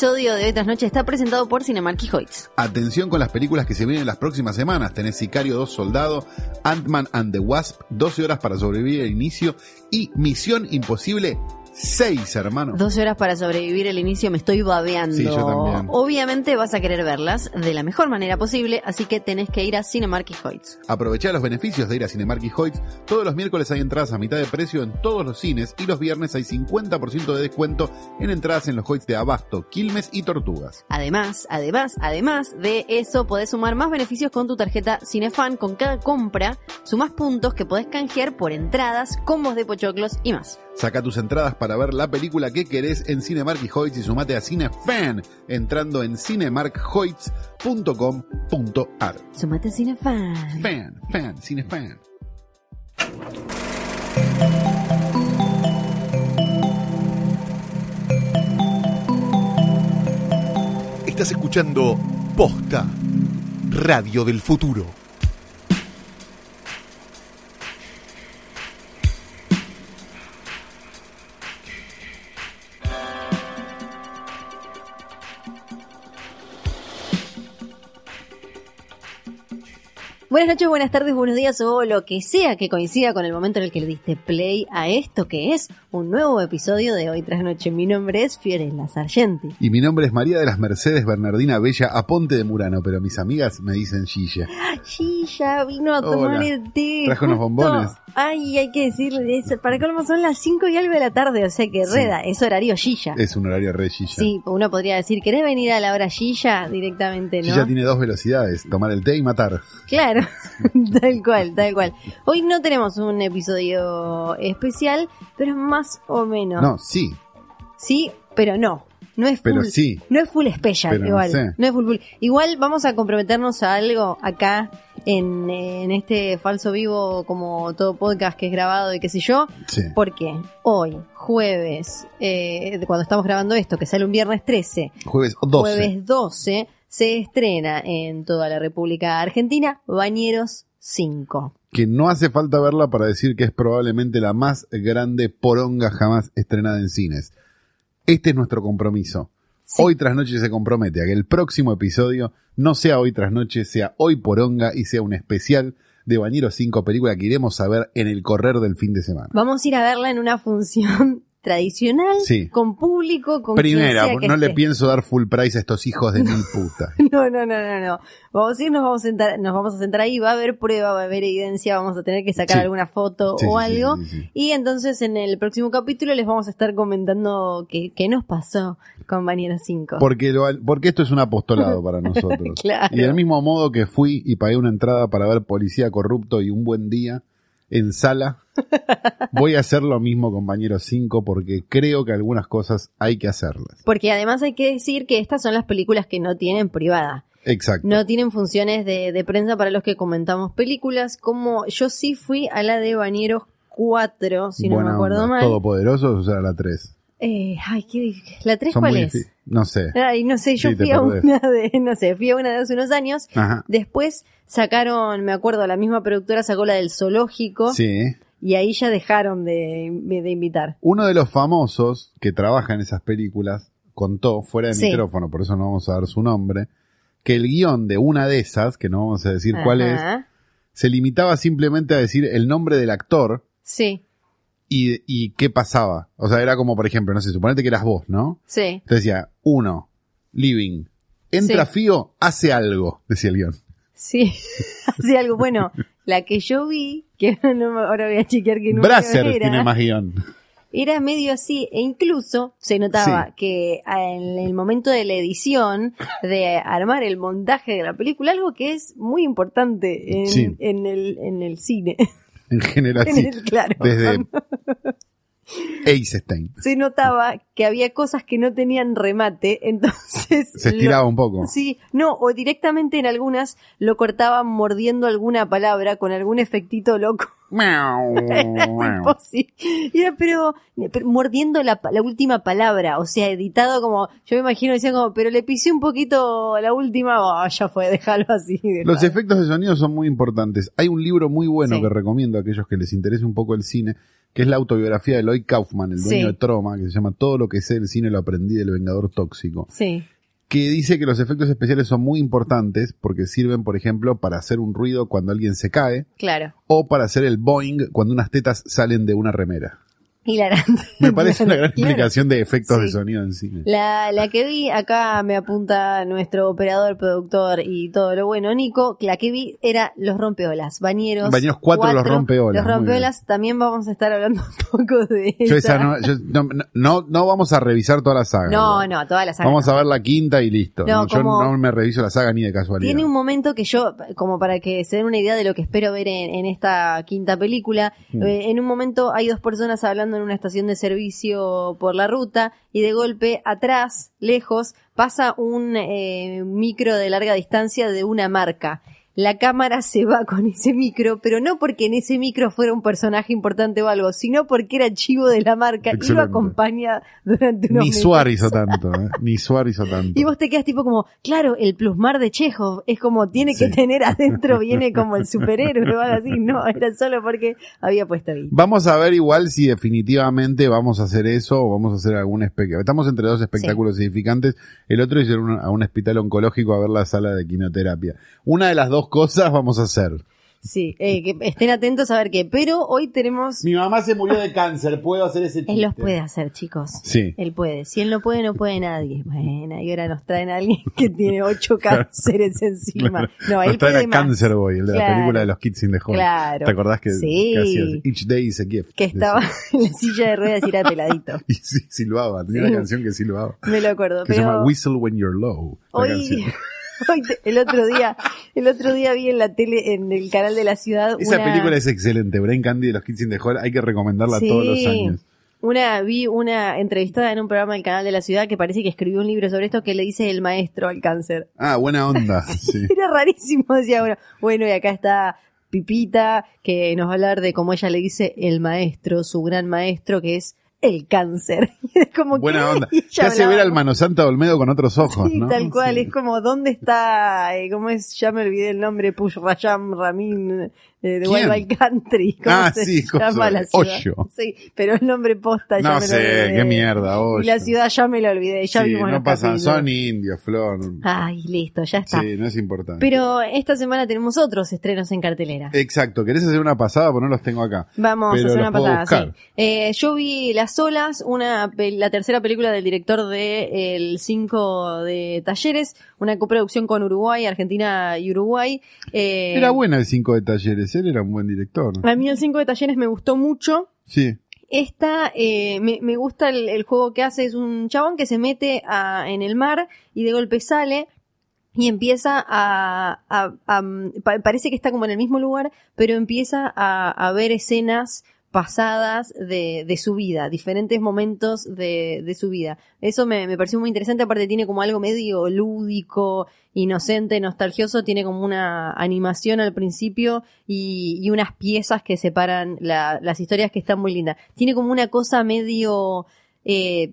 episodio de Hoy Tras Noche está presentado por Cinemark Hoyts. Atención con las películas que se vienen las próximas semanas. Tenés Sicario 2 Soldado, Ant-Man and the Wasp, 12 horas para sobrevivir al inicio y Misión Imposible Seis, hermano. 12 horas para sobrevivir el inicio, me estoy babeando. Sí, yo también. Obviamente vas a querer verlas de la mejor manera posible, así que tenés que ir a Cinemark y Hoyts. Aprovechá los beneficios de ir a Cinemark y Hoyts. Todos los miércoles hay entradas a mitad de precio en todos los cines y los viernes hay 50% de descuento en entradas en los Hoyts de Abasto, Quilmes y Tortugas. Además, además, además de eso, podés sumar más beneficios con tu tarjeta Cinefan. Con cada compra, sumás puntos que podés canjear por entradas, combos de pochoclos y más. Saca tus entradas para ver la película que querés en Cinemark y Hoyts y sumate a Cinefan entrando en cinemarkhoyts.com.ar. Sumate a Cinefan. Fan, fan, Cinefan. Estás escuchando Posta, Radio del Futuro. Buenas noches, buenas tardes, buenos días o lo que sea que coincida con el momento en el que le diste play a esto que es un nuevo episodio de Hoy tras Noche. Mi nombre es Fiorella Sargenti. Y mi nombre es María de las Mercedes Bernardina Bella Aponte de Murano, pero mis amigas me dicen Gilla. Gilla vino a tomar Hola. el té. Trajo unos justo. bombones. Ay, hay que decirle, es- para colmo son las 5 y algo de la tarde, o sea que Sí. reda, es horario Gilla. Es un horario re Gilla. Sí, uno podría decir, ¿querés venir a la hora Gilla directamente, no? Gilla tiene dos velocidades, tomar el té y matar. Claro, tal cual, tal cual. Hoy no tenemos un episodio especial, pero más o menos. No, sí, Sí, pero no. No es full, pero sí. no es full special, Pero no igual. sé. No es full, full. Igual vamos a comprometernos a algo acá en, en este falso vivo, como todo podcast que es grabado y qué sé yo. Sí. Porque hoy, jueves, eh, cuando estamos grabando esto, que sale un viernes 13, Jueves 12. jueves 12, se estrena en toda la República Argentina Bañeros 5. Que no hace falta verla para decir que es probablemente la más grande poronga jamás estrenada en cines. Este es nuestro compromiso. Sí. Hoy tras noche se compromete a que el próximo episodio no sea hoy tras noche, sea hoy poronga y sea un especial de Bañeros 5, película que iremos a ver en el correr del fin de semana. Vamos a ir a verla en una función tradicional, Sí. con público, con quien Primera, sea que no le pienso dar full price a estos hijos de mil puta. No, no, no, no, no. Vamos a ir, nos vamos a sentar, nos vamos a sentar ahí, va a haber prueba, va a haber evidencia, vamos a tener que sacar Sí. alguna foto Sí, o algo. Y entonces en el próximo capítulo les vamos a estar comentando qué, qué nos pasó con Bañeros 5. Porque, lo- porque esto es un apostolado para nosotros. Claro. Y del mismo modo que fui y pagué una entrada para ver Policía Corrupto y un buen día en sala, voy a hacer lo mismo con Bañeros 5 porque creo que algunas cosas hay que hacerlas. Porque además hay que decir que estas son las películas que no tienen privada. Exacto. No tienen funciones de, de prensa para los que comentamos películas. Como yo sí fui a la de Bañeros 4, si no me acuerdo onda. mal. Todopoderosos, o sea, la 3. Eh, ay, ¿qué? ¿La 3 Son cuál es? No sé. Ay, no sé, yo Sí, fui a perdés. una de, no sé, fui a una de hace unos años. Ajá. Después sacaron, me acuerdo, la misma productora sacó la del zoológico Sí. y ahí ya dejaron de, de invitar. Uno de los famosos que trabaja en esas películas contó, fuera de Sí. micrófono, por eso no vamos a dar su nombre, que el guion de una de esas, que no vamos a decir cuál es, se limitaba simplemente a decir el nombre del actor Sí, y, y qué pasaba. O sea, era como, por ejemplo, no sé, suponete que eras vos, ¿no? sí. Entonces decía, uno, living, entra Sí. Fío, hace algo, decía el guion. Sí, así algo. Bueno, la que yo vi, que no ahora voy a chequear que no tiene más guion. era medio así, e incluso se notaba Sí. que en el momento de la edición, de armar el montaje de la película, algo que es muy importante en, Sí. en, el, en el cine. En general, En sí. claro. Desde Eisenstein. Se notaba que había cosas que no tenían remate, entonces... Se lo- estiraba un poco. Sí, no, o directamente en algunas lo cortaban mordiendo alguna palabra con algún efectito loco era, pero, pero mordiendo la, la última palabra, o sea, editado como, yo me imagino decían como, pero le pisé un poquito la última, oh, ya fue, déjalo así. Los efectos de sonido son muy importantes. Hay un libro muy bueno Sí. que recomiendo a aquellos que les interese un poco el cine, que es la autobiografía de Lloyd Kaufman, el dueño Sí. de Troma, que se llama Todo lo que sé del cine lo aprendí del Vengador Tóxico, Sí, que dice que los efectos especiales son muy importantes porque sirven, por ejemplo, para hacer un ruido cuando alguien se cae claro. o para hacer el boing cuando unas tetas salen de una remera. Hilarante. Me parece una gran Claro. explicación de efectos Sí. de sonido en cine. La, la que vi, acá me apunta nuestro operador, productor y todo lo bueno, Nico, la que vi era Los Rompeolas, Bañeros. Bañeros cuatro, Los Rompeolas, Los Rompeolas, también vamos a estar hablando un poco de Yo esa. esa no, yo no, no, no vamos a revisar toda la saga. No, no, toda la saga. Vamos no. a ver la quinta y listo. No, No, yo no me reviso la saga ni de casualidad. Tiene un momento que yo, como para que se den una idea de lo que espero ver en, en esta quinta película, Mm. eh, en un momento hay dos personas hablando en una estación de servicio por la ruta y de golpe atrás, lejos, pasa un eh, micro de larga distancia de una marca. La cámara se va con ese micro, pero no porque en ese micro fuera un personaje importante o algo, sino porque era chivo de la marca y lo acompaña durante unos Ni. Suárez hizo tanto, ¿eh? Ni Suárez hizo tanto. Y vos te quedas tipo como, claro, el plusmar de Chekhov es como tiene que Sí. tener adentro, viene como el superhéroe o algo así. No, era solo porque había puesto ahí. Vamos a ver igual si definitivamente vamos a hacer eso o vamos a hacer algún espectáculo. Estamos entre dos espectáculos edificantes. El otro es ir a un- a un hospital oncológico a ver la sala de quimioterapia. Una de las dos cosas vamos a hacer. Sí, eh, que estén atentos a ver qué. Pero hoy tenemos... Mi mamá se murió de cáncer, puedo hacer ese chiste. Él los puede hacer, chicos. Sí. Él puede. Si él no puede, no puede nadie. Bueno, y ahora nos traen a alguien que tiene ocho cánceres encima. No, él Nos traen puede a más. Cancer Boy, el de la Claro. película de los Kids in the Hall. Claro. ¿Te acordás que, Sí. que Each Day is a Gift? Que estaba en la silla de ruedas y era peladito. Y sí, silbaba, tenía Sí. una canción que silbaba. Me lo acuerdo. Que se llama. Whistle When You're Low. Hoy, el otro día, el otro día vi en la tele, en el canal de la ciudad, Esa una, película es excelente, Brain Candy de los Kids in the Hall, hay que recomendarla Sí. todos los años. Una, vi una entrevistada en un programa del canal de la ciudad que parece que escribió un libro sobre esto que le dice el maestro al cáncer. Ah, buena onda. sí. Era rarísimo, decía, bueno, bueno, y acá está Pipita, que nos va a hablar de cómo ella le dice el maestro, su gran maestro, que es el cáncer. Es como que- Buena onda. ella Te hace ver al Mano Santa Olmedo con otros ojos, Sí, ¿no? tal cual, Sí. es como, ¿dónde está, eh, cómo es, ya me olvidé el nombre, Push Rayam Ramin, eh, de. Wild Wild Country, ¿cómo Ah, se sí, llama la ciudad? Hoyo. Sí, pero el nombre posta ya No me lo sé, olvidé. qué mierda, Y la ciudad ya me lo olvidé, ya Sí, vimos no pasa, capítulos. son indios, Flor. Ay, listo, ya está. Sí, no es importante. Pero esta semana tenemos otros estrenos en cartelera. Exacto, ¿querés hacer una pasada? Pues no los tengo acá. Vamos Pero a hacer una pasada, buscar. sí. Eh, yo vi Las Olas, una, la tercera película del director de El 5 de Talleres, una coproducción con Uruguay, Argentina y Uruguay. Eh, Era buena el 5 de talleres, era un buen director. A mí El 5 de Talleres me gustó mucho. Sí. Esta, eh, me, me gusta el, el juego que hace, es un chabón que se mete a- en el mar y de golpe sale y empieza a, a- a- pa- parece que está como en el mismo lugar, pero empieza a, a ver escenas pasadas de, de su vida, diferentes momentos de, de su vida. Eso me, me pareció muy interesante, aparte tiene como algo medio lúdico, inocente, nostalgioso, tiene como una animación al principio y, unas piezas que separan la- las historias que están muy lindas. Tiene como una cosa medio... eh,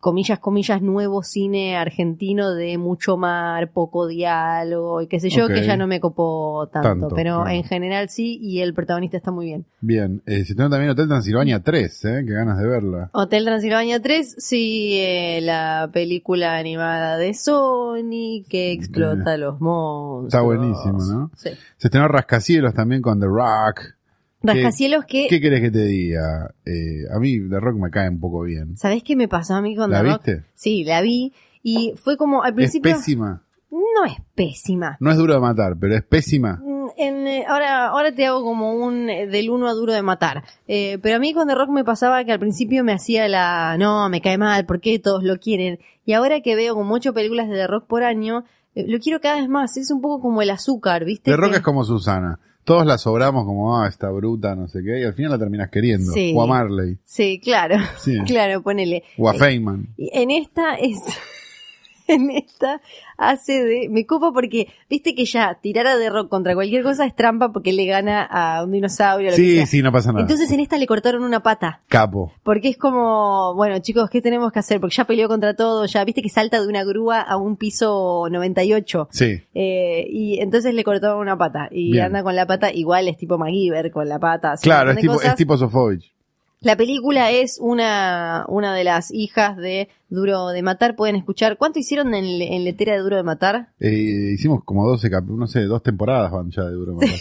comillas, comillas, nuevo cine argentino de mucho mar, poco diálogo y qué sé yo, que ya no me copó tanto, Tanto, pero claro. en general sí, y el protagonista está muy bien. Bien. Eh, se estrenó también Hotel Transilvania 3, ¿eh? Qué ganas de verla. Hotel Transilvania 3, sí, eh, la película animada de Sony que explota los monstruos. Está buenísimo, ¿no? Sí. Se estrenó Rascacielos también con The Rock. Que... ¿Qué querés que te diga? Eh, a mí The Rock me cae un poco bien. ¿Sabés qué me pasó a mí con ¿La The Rock? viste? Sí, la vi y fue como al Es principio... pésima. No es pésima. No es duro de matar, pero es pésima. Mm, en, eh, ahora, ahora te hago como un eh, del uno a duro de matar. Eh, pero a mí con The Rock me pasaba que al principio me hacía la, no, me cae mal, ¿por qué todos lo quieren? Y ahora que veo como ocho películas de The Rock por año, lo quiero cada vez más. Es un poco como el azúcar, ¿viste? The Rock Que- es como Susana. Todos la sobramos como, ah, esta bruta, no sé qué, y al final la terminas queriendo. Sí. O a Marley. Sí, claro, Sí. claro, ponele. O a Eh, Feynman. en esta es... en esta hace de. Me copa porque, viste que ya tirar a The Rock contra cualquier cosa es trampa porque le gana a un dinosaurio. lo que Sí, sea. sí, no pasa nada. Entonces en esta le cortaron una pata. Capo. Porque es como, bueno, chicos, ¿qué tenemos que hacer? Porque ya peleó contra todo, ya viste que salta de una grúa a un piso 98. Sí. Eh, y entonces le cortaron una pata. Y Bien. anda con la pata, igual es tipo MacGyver con la pata. Claro, es tipo, cosas. es tipo Sofovich. La película es una, una de las hijas de Duro de Matar. Pueden escuchar. ¿Cuánto hicieron en, en letera de Duro de Matar? Eh, hicimos como 12 cap no sé, dos temporadas van ya de Duro de Matar.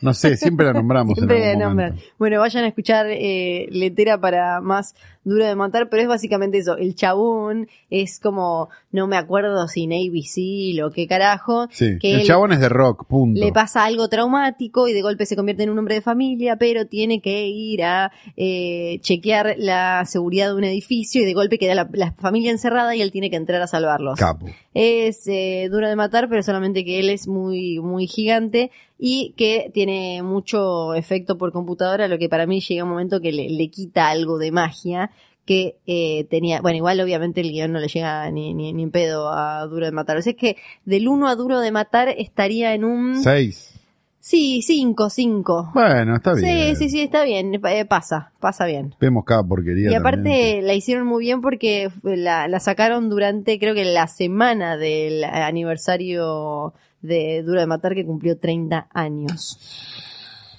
No sé, siempre la nombramos Siempre en la nombran. Bueno, vayan a escuchar eh, Letera para más Duro de Matar, pero es básicamente eso. El chabón es como, no me acuerdo si Navy Seal o qué carajo. Sí. que El chabón es de rock, punto. le pasa algo traumático y de golpe se convierte en un hombre de familia, pero tiene que ir a eh, chequear la seguridad de un edificio y de golpe queda la, la familia encerrada y él tiene que entrar a salvarlos. Capo. Es eh, duro de matar, pero solamente que él es muy, muy gigante y que tiene mucho efecto por computadora, lo que para mí llega un momento que le, le quita algo de magia que eh, tenía, bueno, igual obviamente el guion no le llega ni, ni, ni en pedo a Duro de Matar. O sea, es que del 1 a Duro de Matar estaría en un... Seis. Sí, 5, 5. Bueno, está bien. Sí, sí, sí, está bien, eh, pasa, pasa bien. Vemos cada porquería. Y aparte también. la hicieron muy bien porque la, la sacaron durante creo que la semana del aniversario de Duro de Matar que cumplió 30 años.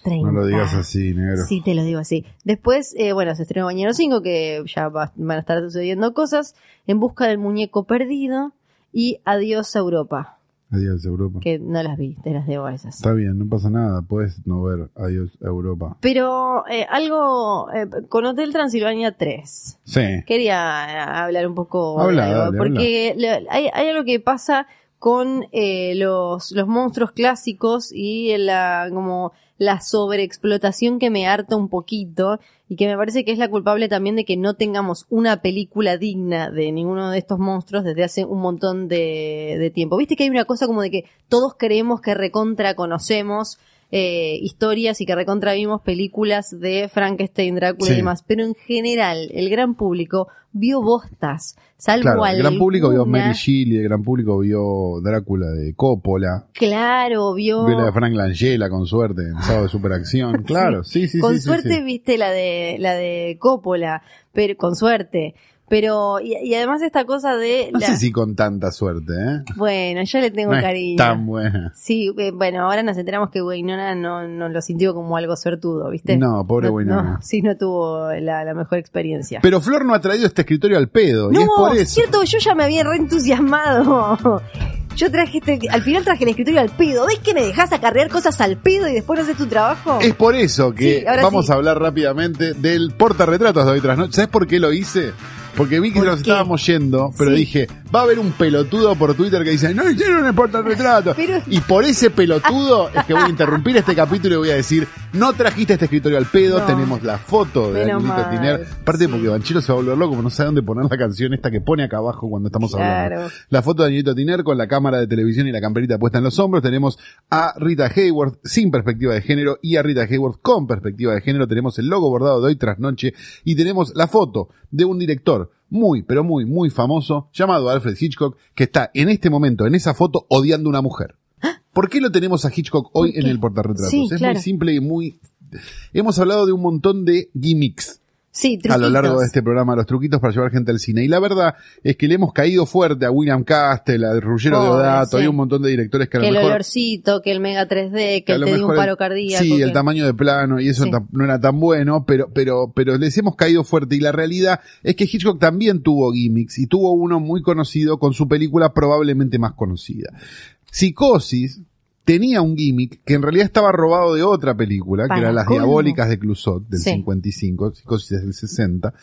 30. No lo digas así, negro. Sí, te lo digo así. Después, eh, bueno, se estrenó Bañero 5, que ya va- van a estar sucediendo cosas. En busca del muñeco perdido y Adiós a Europa, Adiós, Europa. que no las vi, te las debo a esas. Está bien, no pasa nada. Puedes no ver Adiós, Europa. Pero eh, algo eh, con Hotel Transilvania 3. Sí. Quería eh, hablar un poco Habla, de algo, dale, porque hay algo que pasa con eh, los, los monstruos clásicos y la como la sobreexplotación que me harta un poquito y que me parece que es la culpable también de que no tengamos una película digna de ninguno de estos monstruos desde hace un montón de, tiempo. Viste que hay una cosa como de que todos creemos que recontra conocemos eh, historias y que recontra vimos películas de Frankenstein, Drácula Sí. y demás, pero en general el gran público vio bostas, salvo Claro, el gran público vio Mary Shelley, el gran público vio Drácula de Coppola, Claro, vio... vio la de Frank Langella con suerte, en sábado de superacción. Claro, sí, sí, con sí, sí, suerte sí. viste la de la de Coppola, pero con suerte. Pero y, y además esta cosa de No la- sé si con tanta suerte, ¿eh? bueno, yo le tengo No es cariño. tan buena. Sí, eh, bueno, ahora nos enteramos que Wynonna no, no lo sintió como algo suertudo, ¿viste? No, pobre Wynonna. No, sí, no tuvo la, la mejor experiencia. Pero Flor no ha traído este escritorio al pedo, y no, es por eso. cierto, yo ya me había reentusiasmado. Yo traje este, al final traje el escritorio al pedo. ¿Ves que me dejas acarrear cosas al pedo y después no haces tu trabajo? Es por eso que Sí, vamos sí. a hablar rápidamente del portarretratos de hoy tras noche. ¿Sabes por qué lo hice? Porque vi que ¿Por nos qué? estábamos yendo, pero Sí. dije, va a haber un pelotudo por Twitter que dice, no hicieron el portarretrato. Pero- Y por ese pelotudo es que voy a interrumpir este capítulo y voy a decir, no trajiste este escritorio al pedo, No. tenemos la foto de mal, Tiner. Aparte sí. porque Banchero se va a volver loco, no sabe dónde poner la canción esta que pone acá abajo cuando estamos hablando. La foto de Danielito Tiner con la cámara de televisión y la camperita puesta en los hombros. Tenemos a Rita Hayworth sin perspectiva de género y a Rita Hayworth con perspectiva de género. Tenemos el logo bordado de hoy tras noche y tenemos la foto de un director muy, pero muy, muy famoso llamado Alfred Hitchcock que está en este momento en esa foto odiando a una mujer. ¿Por qué lo tenemos a Hitchcock hoy ¿Por en el portarretratos? Sí, es claro. muy simple y muy... Hemos hablado de un montón de gimmicks Sí, a lo largo de este programa, los truquitos para llevar gente al cine. Y la verdad es que le hemos caído fuerte a William Castle, a Ruggero Pobre, Deodato, sí. hay un montón de directores que a Que lo el mejor... olorcito, que el Mega 3D, que lo te dio un paro el- cardíaco. Sí, que- el tamaño de plano y eso Sí. no era tan bueno, pero, pero, pero les hemos caído fuerte y la realidad es que Hitchcock también tuvo gimmicks y tuvo uno muy conocido con su película probablemente más conocida. Psicosis tenía un gimmick que en realidad estaba robado de otra película, que era Las colmo. Diabólicas de Clusot, del Sí. 55, Psicosis del 60,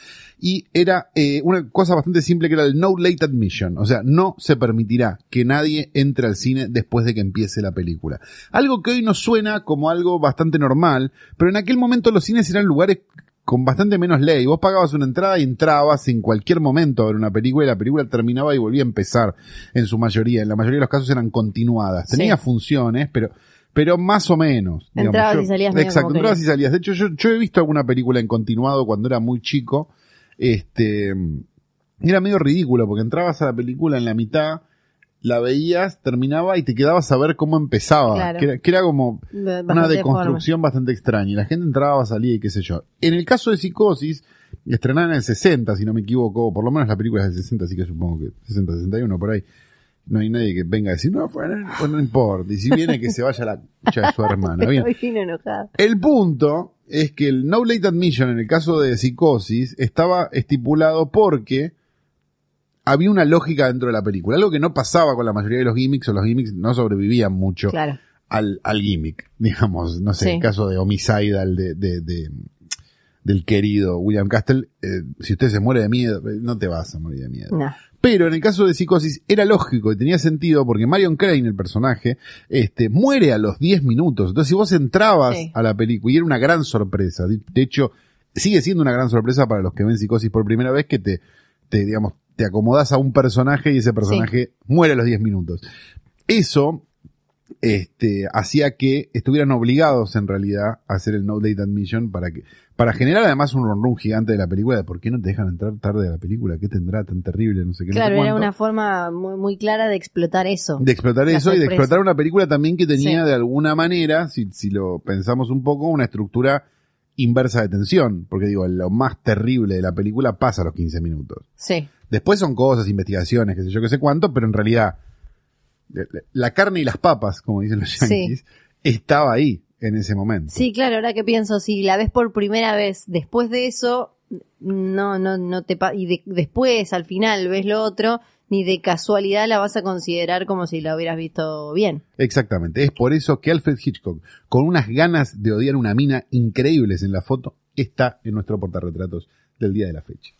y era eh, una cosa bastante simple que era el no late admission, o sea, no se permitirá que nadie entre al cine después de que empiece la película. Algo que hoy nos suena como algo bastante normal, pero en aquel momento los cines eran lugares con bastante menos ley. Vos pagabas una entrada y entrabas en cualquier momento a ver una película y la película terminaba y volvía a empezar en su mayoría. En la mayoría de los casos eran continuadas. Sí. Tenía funciones, pero pero más o menos. digamos. Entrabas Yo- y salías Exacto, entrabas y salías. De hecho, yo, yo he visto alguna película en continuado cuando era muy chico. Este, era medio ridículo porque entrabas a la película en la mitad, la veías, terminaba y te quedabas a ver cómo empezaba. Claro. Que, era, que era como una deconstrucción bastante extraña. Y la gente entraba, salía y qué sé yo. En el caso de Psicosis, estrenada en el 60, si no me equivoco, por lo menos la película es del 60, así que supongo que 60, 61 por ahí. No hay nadie que venga a decir, no, fue, no, pues no importa. Y si viene que se vaya la cucha de su hermana. Bien. El punto es que el no late admission en el caso de psicosis estaba estipulado porque había una lógica dentro de la película, algo que no pasaba con la mayoría de los gimmicks o los gimmicks no sobrevivían mucho Claro. al, al gimmick, digamos, no sé, Sí. el caso de Homicidal de, de, de- del querido William Castle, eh, si usted se muere de miedo, eh, no te vas a morir de miedo. No. Pero en el caso de Psicosis era lógico y tenía sentido porque Marion Crane, el personaje, este, muere a los 10 minutos. Entonces, si vos entrabas Sí. a la película, y era una gran sorpresa, de de hecho, sigue siendo una gran sorpresa para los que ven Psicosis por primera vez que te, te digamos, te acomodás a un personaje y ese personaje muere a los 10 minutos. Eso, este, hacía que estuvieran obligados en realidad a hacer el no date admission para que, para generar además un ronrón gigante de la película de por qué no te dejan entrar tarde a la película, qué tendrá tan terrible, no sé qué. no sé Claro, era una forma muy, muy clara de explotar eso. de explotar eso y de explotar una película también que tenía Sí. de alguna manera, si, si lo pensamos un poco, una estructura inversa de tensión, porque digo, lo más terrible de la película pasa a los 15 minutos. Sí. Después son cosas, investigaciones, qué sé yo, qué sé cuánto, pero en realidad la- carne y las papas, como dicen los Sí. yankees, estaba ahí en ese momento. Sí, claro, ahora que pienso, si la ves por primera vez, después de eso, no, no, no te y de- después al final ves lo otro, ni de casualidad la vas a considerar como si la hubieras visto bien. Exactamente. Es por eso que Alfred Hitchcock, con unas ganas de odiar una mina increíbles en la foto, está en nuestro portarretratos del día de la fecha.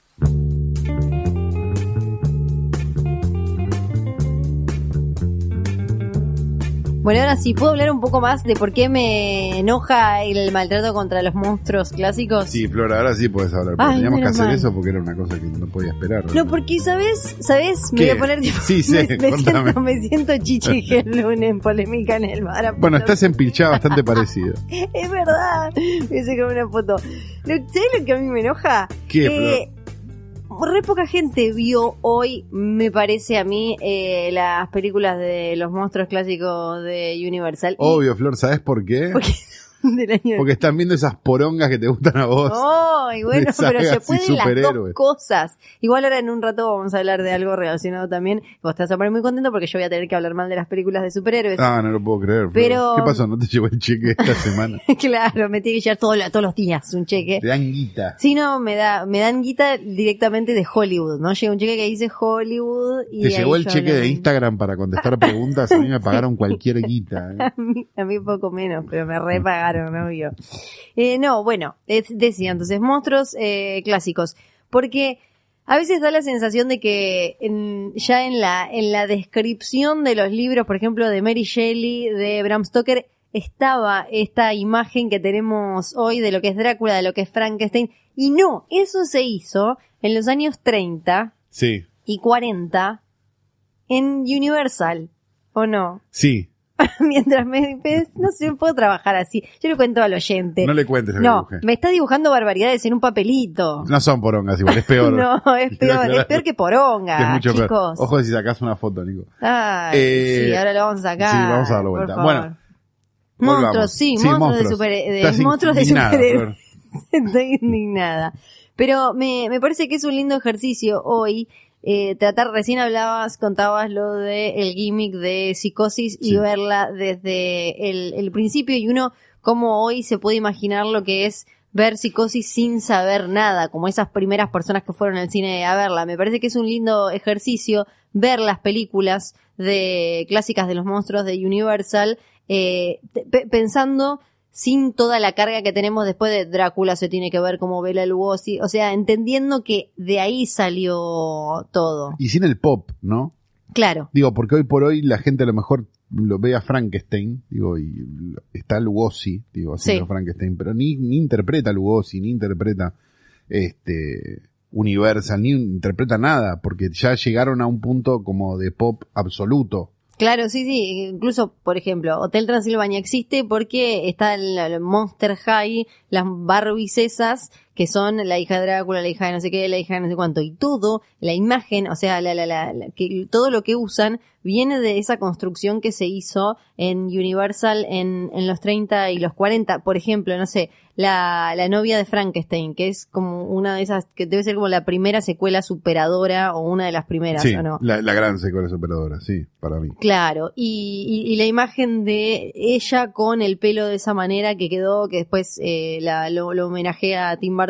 Bueno, ahora sí, ¿puedo hablar un poco más de por qué me enoja el maltrato contra los monstruos clásicos? Sí, Flora, ahora sí puedes hablar. Ay, teníamos que hacer mal. eso porque era una cosa que no podía esperar. No, porque, ¿sabes? ¿Sabes? Me ¿Qué? voy a poner tipo, Sí, sé, me, siento, me siento chichi Helun en polémica en el bar. Bueno, estás empilchada bastante parecido. Es verdad. Me hice como una foto. ¿Sabes lo que a mí me enoja? ¿Qué, Eh, re poca gente vio hoy, me parece a mí, eh, las películas de los monstruos clásicos de Universal. Obvio, Flor, ¿sabes por qué? Porque del año Porque están viendo esas porongas que te gustan a vos. Ay, bueno, de pero se pueden las dos cosas. Igual ahora en un rato vamos a hablar de algo relacionado también. Vos te vas a poner muy contento porque yo voy a tener que hablar mal de las películas de superhéroes. Ah, no lo puedo creer. Pero- ¿Qué pasó? ¿No te llegó el cheque esta semana? claro, me tiene que llegar todo- todos los días un cheque. Te dan guita. Sí, no, me da, me dan guita directamente de Hollywood, ¿no? Llega un cheque que dice Hollywood y Te llegó el cheque de Instagram para contestar preguntas. A mí me pagaron cualquier guita. ¿eh? A mí, a mí poco menos, pero me repagaron, obvio. Eh, no, bueno, es- decía entonces, monstruos eh, clásicos. Porque a veces da la sensación de que en- ya en la, en la descripción de los libros, por ejemplo, de Mary Shelley, de Bram Stoker, estaba esta imagen que tenemos hoy de lo que es Drácula, de lo que es Frankenstein. Y no, eso se hizo en los años 30 Sí, y 40 en Universal. ¿O no? sí. mientras me, me- no sé, puedo trabajar así. Yo le cuento al oyente. No le cuentes que No, dibujé. me está dibujando barbaridades en un papelito. No son porongas igual, es peor. No, es peor, es peor que poronga, Es mucho peor. chicos. Ojo si sacás una foto, Nico. Ay, Eh, sí, ahora lo vamos a sacar. sí, vamos a darlo por vuelta. Bueno, monstruos, volvamos. sí, Sí, monstruos, de monstruos. super, de, Estás monstruos de superhéroes. Estoy indignada. Pero me, me parece que es un lindo ejercicio hoy. Eh, tratar, recién hablabas, contabas lo de el gimmick de psicosis y Sí. verla desde el, el principio y uno como hoy se puede imaginar lo que es ver psicosis sin saber nada, como esas primeras personas que fueron al cine a verla. Me parece que es un lindo ejercicio ver las películas de clásicas de los monstruos de Universal, eh, pensando sin toda la carga que tenemos después de Drácula se tiene que ver como Bela Lugosi, o sea, entendiendo que de ahí salió todo. Y sin el pop, ¿no? Claro, Digo, porque hoy por hoy la gente a lo mejor lo ve a Frankenstein, digo, y está Lugosi, digo, haciendo Sí. Frankenstein, pero ni, ni interpreta Lugosi, ni interpreta este Universal, ni interpreta nada, porque ya llegaron a un punto como de pop absoluto. Claro, sí, sí, incluso, por ejemplo, Hotel Transilvania existe porque está el, Monster High, las Barbies esas que son la hija de Drácula, la hija de no sé qué, la hija de no sé cuánto, y todo, la imagen, o sea, la, la, la, la- que, todo lo que usan viene de esa construcción que se hizo en Universal en, en los 30 y los 40. Por ejemplo, no sé, la, la novia de Frankenstein, que es como una de esas, que debe ser como la primera secuela superadora o una de las primeras, Sí, ¿o no? la, la gran secuela operadora, sí, para mí. Claro, y, y- y la imagen de ella con el pelo de esa manera que quedó, que después eh, la, lo, lo homenajea a Tim Burton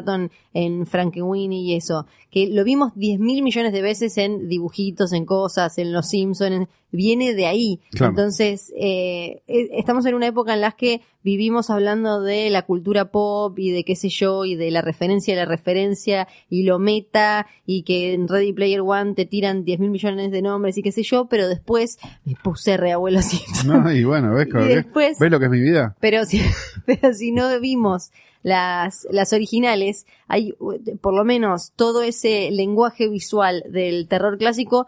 en Frankenweenie y eso, que lo vimos 10 mil millones de veces en dibujitos, en cosas, en Los Simpsons, viene de ahí. Claro. Entonces, eh, eh, estamos en una época en la que vivimos hablando de la cultura pop y de qué sé yo, y de la referencia de la referencia, y lo meta, y que en Ready Player One te tiran 10 mil millones de nombres y qué sé yo, pero después me puse re abuelo Simpson. No, y bueno, ¿ves, Y después- ¿ves lo que es mi vida? Pero si, pero si no vimos las, las originales, hay por lo menos todo ese lenguaje visual del terror clásico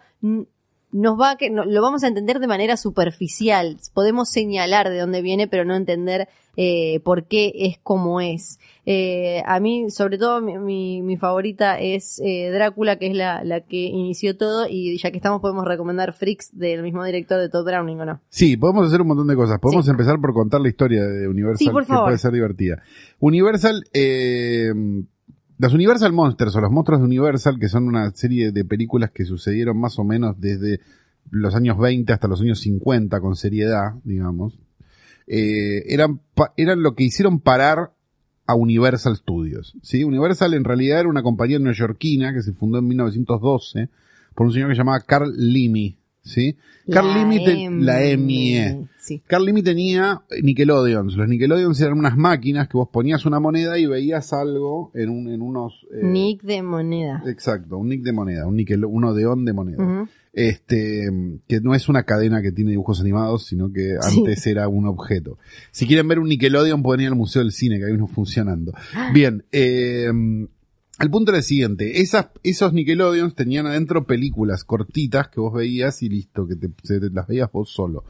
nos va a que no- lo vamos a entender de manera superficial. Podemos señalar de dónde viene, pero no entender eh, por qué es como es. Eh, a mí, sobre todo, mi, mi, mi favorita es eh, Drácula, que es la, la que inició todo, y ya que estamos podemos recomendar Freaks del mismo director de Todd Browning, ¿o no? Sí, podemos hacer un montón de cosas. Podemos Sí. empezar por contar la historia de Universal, Sí, por que favor. puede ser divertida. Universal, los Universal Monsters o los monstruos de Universal, que son una serie de películas que sucedieron más o menos desde los años 20 hasta los años 50 con seriedad, digamos, eh, eran, eran lo que hicieron parar a Universal Studios. ¿sí? Universal en realidad era una compañía neoyorquina que se fundó en 1912 por un señor que se llamaba Carl Limy. ¿Sí? Carl La. Sí. Carl tenía Nickelodeons. Los Nickelodeons eran unas máquinas que vos ponías una moneda y veías algo en, un, en unos... eh, Nick de moneda. Exacto, un nick de moneda, un nickel, un odeón de moneda. Este, que no es una cadena que tiene dibujos animados, sino que Sí. antes era un objeto. Si quieren ver un Nickelodeon, pueden ir al Museo del Cine, que hay uno funcionando. Bien, eh, el punto era el siguiente. Esas, esos Nickelodeons tenían adentro películas cortitas que vos veías y listo, que te, se- te las veías vos solo.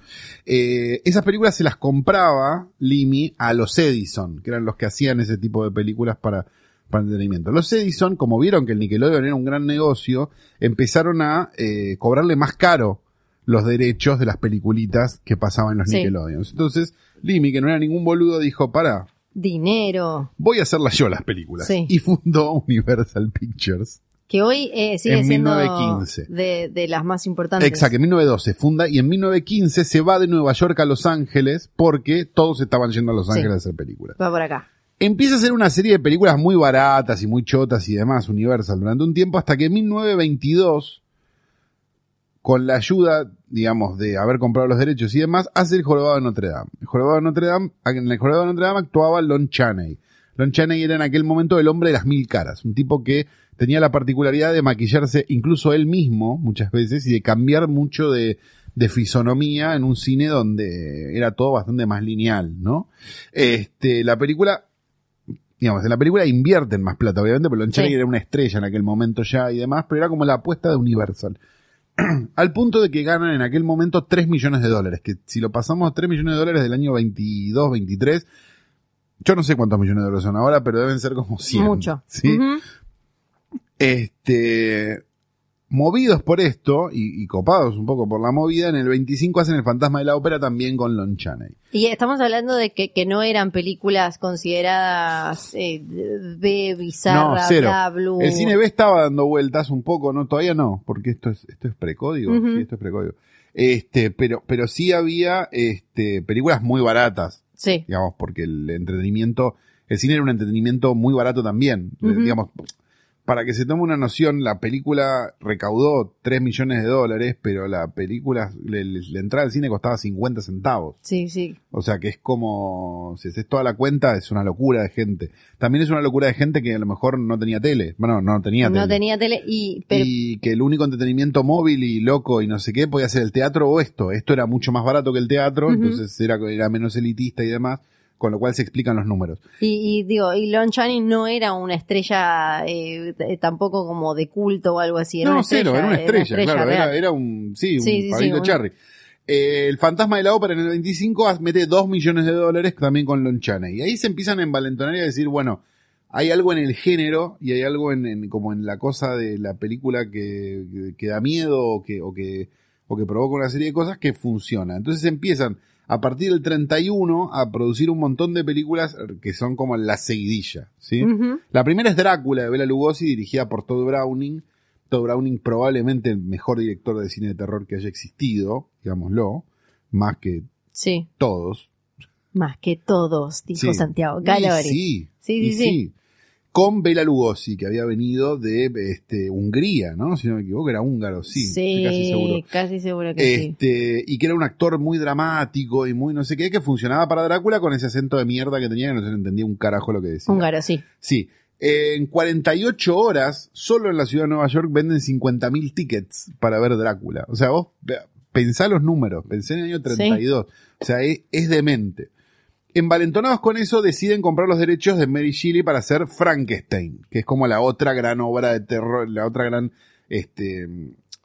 Eh, esas películas se las compraba Limi a los Edison, que eran los que hacían ese tipo de películas para, para entretenimiento. Los Edison, como vieron que el Nickelodeon era un gran negocio, empezaron a eh, cobrarle más caro los derechos de las peliculitas que pasaban en los Sí. Nickelodeons. Entonces, Limi, que no era ningún boludo, dijo, para, Dinero. voy a hacerlas yo las películas. Sí. Y fundó Universal Pictures. Que hoy eh, sigue En siendo 1915. de, de las más importantes. Exacto, en 1912 funda y en 1915 se va de Nueva York a Los Ángeles porque todos estaban yendo a Los Sí. Ángeles a hacer películas. Va por acá. Empieza a hacer una serie de películas muy baratas y muy chotas y demás, Universal, durante un tiempo hasta que en 1922, con la ayuda, digamos, de haber comprado los derechos y demás, hace el Jorobado de Notre Dame. El Jorobado de Notre Dame, en el Jorobado de Notre Dame actuaba Lon Chaney. Lon Chaney era en aquel momento el hombre de las mil caras, un tipo que tenía la particularidad de maquillarse incluso él mismo muchas veces y de cambiar mucho de, de fisonomía en un cine donde era todo bastante más lineal, ¿no? Este, la película digamos, en la película invierten más plata, obviamente, pero Lon Chaney Sí. era una estrella en aquel momento ya y demás, pero era como la apuesta de Universal. Al punto de que ganan en aquel momento 3 millones de dólares, que si lo pasamos 3 millones de dólares del año 22, 23, yo no sé cuántos millones de dólares son ahora, pero deben ser como 100. Mucho. Este, movidos por esto y, y copados un poco por la movida, en el 25 hacen El Fantasma de la Ópera también con Lon Chaney. Y estamos hablando de que, que no eran películas consideradas eh, B, bizarra, No, cero. bla, blue. El cine B estaba dando vueltas un poco, no, todavía no, porque esto es, esto es precódigo, sí, esto es precódigo. Este, pero, pero sí había, este, películas muy baratas, Sí. digamos, porque el entretenimiento, el cine era un entretenimiento muy barato también, digamos, para que se tome una noción, la película recaudó 3 millones de dólares, pero la película, la entrada al cine costaba 50 centavos. Sí, sí. O sea que es como, si haces toda la cuenta, es una locura de gente. También es una locura de gente que a lo mejor no tenía tele. Bueno, no tenía tele. No tenía tele y... Pero, y que el único entretenimiento móvil y loco y no sé qué podía ser el teatro o esto. Esto era mucho más barato que el teatro, entonces era, era menos elitista y demás, con lo cual se explican los números. y, y digo, y Lon Chaney no era una estrella eh, tampoco como de culto o algo así. Era no, una estrella, cero, era una estrella, claro, era, era un, sí, un Sí, sí, sí, Pablito un- Cherry. Eh, el fantasma de la ópera en el 25 mete 2 millones de dólares también con Lon Chaney. Y ahí se empiezan a envalentonar y a decir, bueno, hay algo en el género y hay algo en, en- como en la cosa de la película que, que- que da miedo o que, o que, o que provoca una serie de cosas que funciona. Entonces empiezan a partir del 31 a producir un montón de películas que son como la seguidilla, ¿sí? La primera es Drácula de Bela Lugosi, dirigida por Todd Browning. Todd Browning probablemente el mejor director de cine de terror que haya existido, digámoslo, más que Sí, todos. más que todos, dijo Sí. Santiago Calori. Sí, sí, sí. Con Bela Lugosi, que había venido de este, Hungría, ¿no? Si no me equivoco, era húngaro, sí. estoy casi seguro. casi seguro que sí. Este, y que era un actor muy dramático y muy no sé qué, que funcionaba para Drácula con ese acento de mierda que tenía que no se le entendía un carajo lo que decía. Húngaro, sí. Sí. En 48 horas, solo en la ciudad de Nueva York venden 50.000 tickets para ver Drácula. O sea, vos pensá los números, pensé en el año 32. O sea, es, es demente. Envalentonados con eso, deciden comprar los derechos de Mary Shelley para hacer Frankenstein, que es como la otra gran obra de terror, la otra gran este,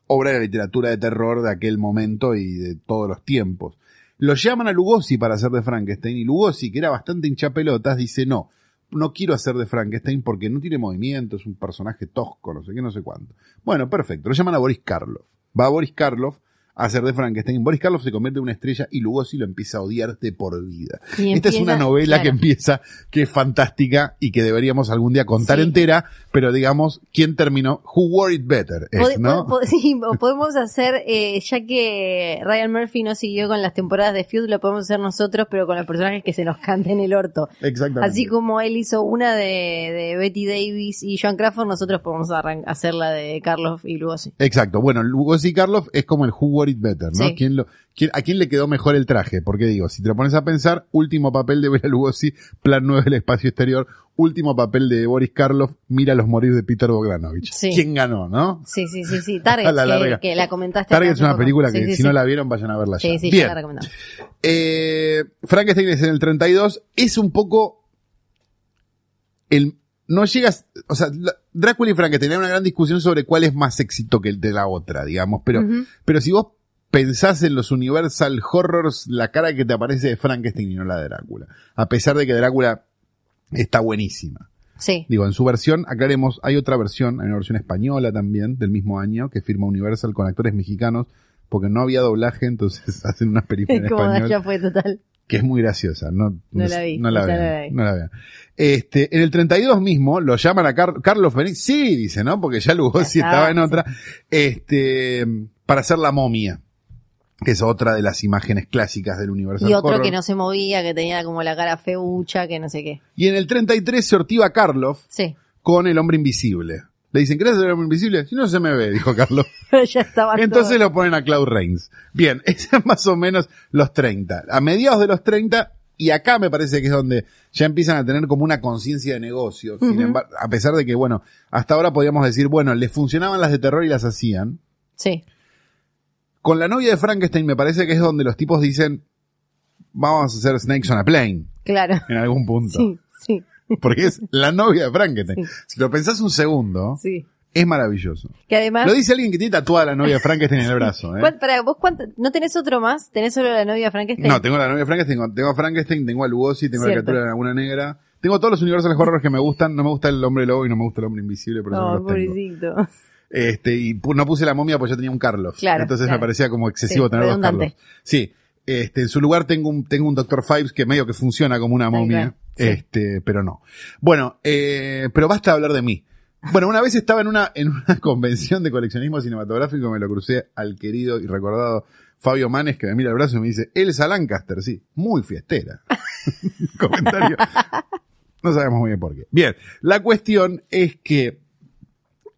obra de la literatura de terror de aquel momento y de todos los tiempos. Lo llaman a Lugosi para hacer de Frankenstein y Lugosi, que era bastante hinchapelotas, dice no, no quiero hacer de Frankenstein porque no tiene movimiento, es un personaje tosco, no sé qué, no sé cuánto. Bueno, perfecto, lo llaman a Boris Karloff. Va Boris Karloff a hacer de Frankenstein. Boris Karloff se convierte en una estrella y Lugosi lo empieza a odiar de por vida. Y Esta es una novela que empieza, que es fantástica y que deberíamos algún día contar Sí. entera, pero digamos, ¿quién terminó? Who wore it better? es, Pod- ¿no? pod- sí, podemos hacer, eh, ya que Ryan Murphy no siguió con las temporadas de Feud, lo podemos hacer nosotros, pero con los personajes que se nos canten el orto. Exactamente. Así como él hizo una de, de Betty Davis y Joan Crawford, nosotros podemos hacer la de Carlos y Lugosi. Exacto. Bueno, Lugosi Karloff es como el Who It Better, ¿no? Sí. ¿Quién lo, quién- ¿A quién le quedó mejor el traje? Porque digo, si te lo pones a pensar, último papel de Bela Lugosi, Plan 9 del espacio exterior, último papel de Boris Karloff, Mira los morir de Peter Bogdanovich. Sí. ¿Quién ganó, no? Sí, sí, sí, sí. Target, la que, la comentaste. Target es una poco. película que sí, si no la vieron vayan a verla ya. Sí, sí, Bien. ya la recomendamos. Eh, Frankenstein es en el 32. Es un poco. El, no llegas. O sea, la- Drácula y Frankenstein hay una gran discusión sobre cuál es más éxito que el de la otra, digamos. Pero, pero si vos pensás en los Universal Horrors, la cara que te aparece de Frankenstein y no la de Drácula. A pesar de que Drácula está buenísima. Sí. Digo, en su versión, aclaremos, hay otra versión, hay una versión española también, del mismo año, que firma Universal con actores mexicanos, porque no había doblaje, entonces hacen unas películas en español ya fue total. Que es muy graciosa. No, No la vi, No la vean. vi. No la vean. Este, en el 32 mismo lo llaman a Car- Carlos Benítez. Sí, dice, ¿no? Porque ya Lugosi Ya estaba en otra. Este, para hacer la momia. Que es otra de las imágenes clásicas del universo. Y otro que no se movía, que tenía como la cara feucha, que no sé qué. Y en el 33 se ortiva Karloff Sí. con el hombre invisible. Le dicen, ¿querés ser el hombre invisible? Si no se me ve, dijo Carlos. Ya estaba Entonces todo. lo ponen a Cloud Reigns. Bien, ese es más o menos los 30. A mediados de los 30, y acá me parece que es donde ya empiezan a tener como una conciencia de negocio. Sin embargo, a pesar de que, bueno, hasta ahora podíamos decir, bueno, les funcionaban las de terror y las hacían. Sí. Con la novia de Frankenstein me parece que es donde los tipos dicen, vamos a hacer Snakes on a Plane, Claro. en algún punto. Sí, Porque es la novia de Frankenstein. Sí. Si lo pensás un segundo, sí. es maravilloso. Que además. Lo dice alguien que tiene tatuada la novia de Frankenstein en el brazo. ¿eh? ¿cuán- Para vos, cuánto- ¿no tenés otro más? ¿Tenés solo la novia Frankenstein? No, tengo la novia de Frankenstein, tengo, a Frankenstein, tengo a Lugosi, tengo la Cierto. criatura de la laguna negra. Tengo todos los universos horror que me gustan. No me gusta el hombre lobo y no me gusta el hombre invisible, por eso no, No, los tengo. pobrecito. Este, y no puse la momia porque yo tenía un Carlos. Claro, Entonces claro. me parecía como excesivo Sí, tener dos. Carlos. Sí. Este, en su lugar tengo un, tengo un Dr. Fives que medio que funciona como una momia. Sí. Este, pero no. Bueno, eh, pero basta de hablar de mí. Bueno, una vez estaba en una, en una convención de coleccionismo cinematográfico, me lo crucé al querido y recordado Fabio Manes, que me mira el brazo y me dice, Elsa Lancaster, sí, muy fiestera. Comentario. No sabemos muy bien por qué. Bien, la cuestión es que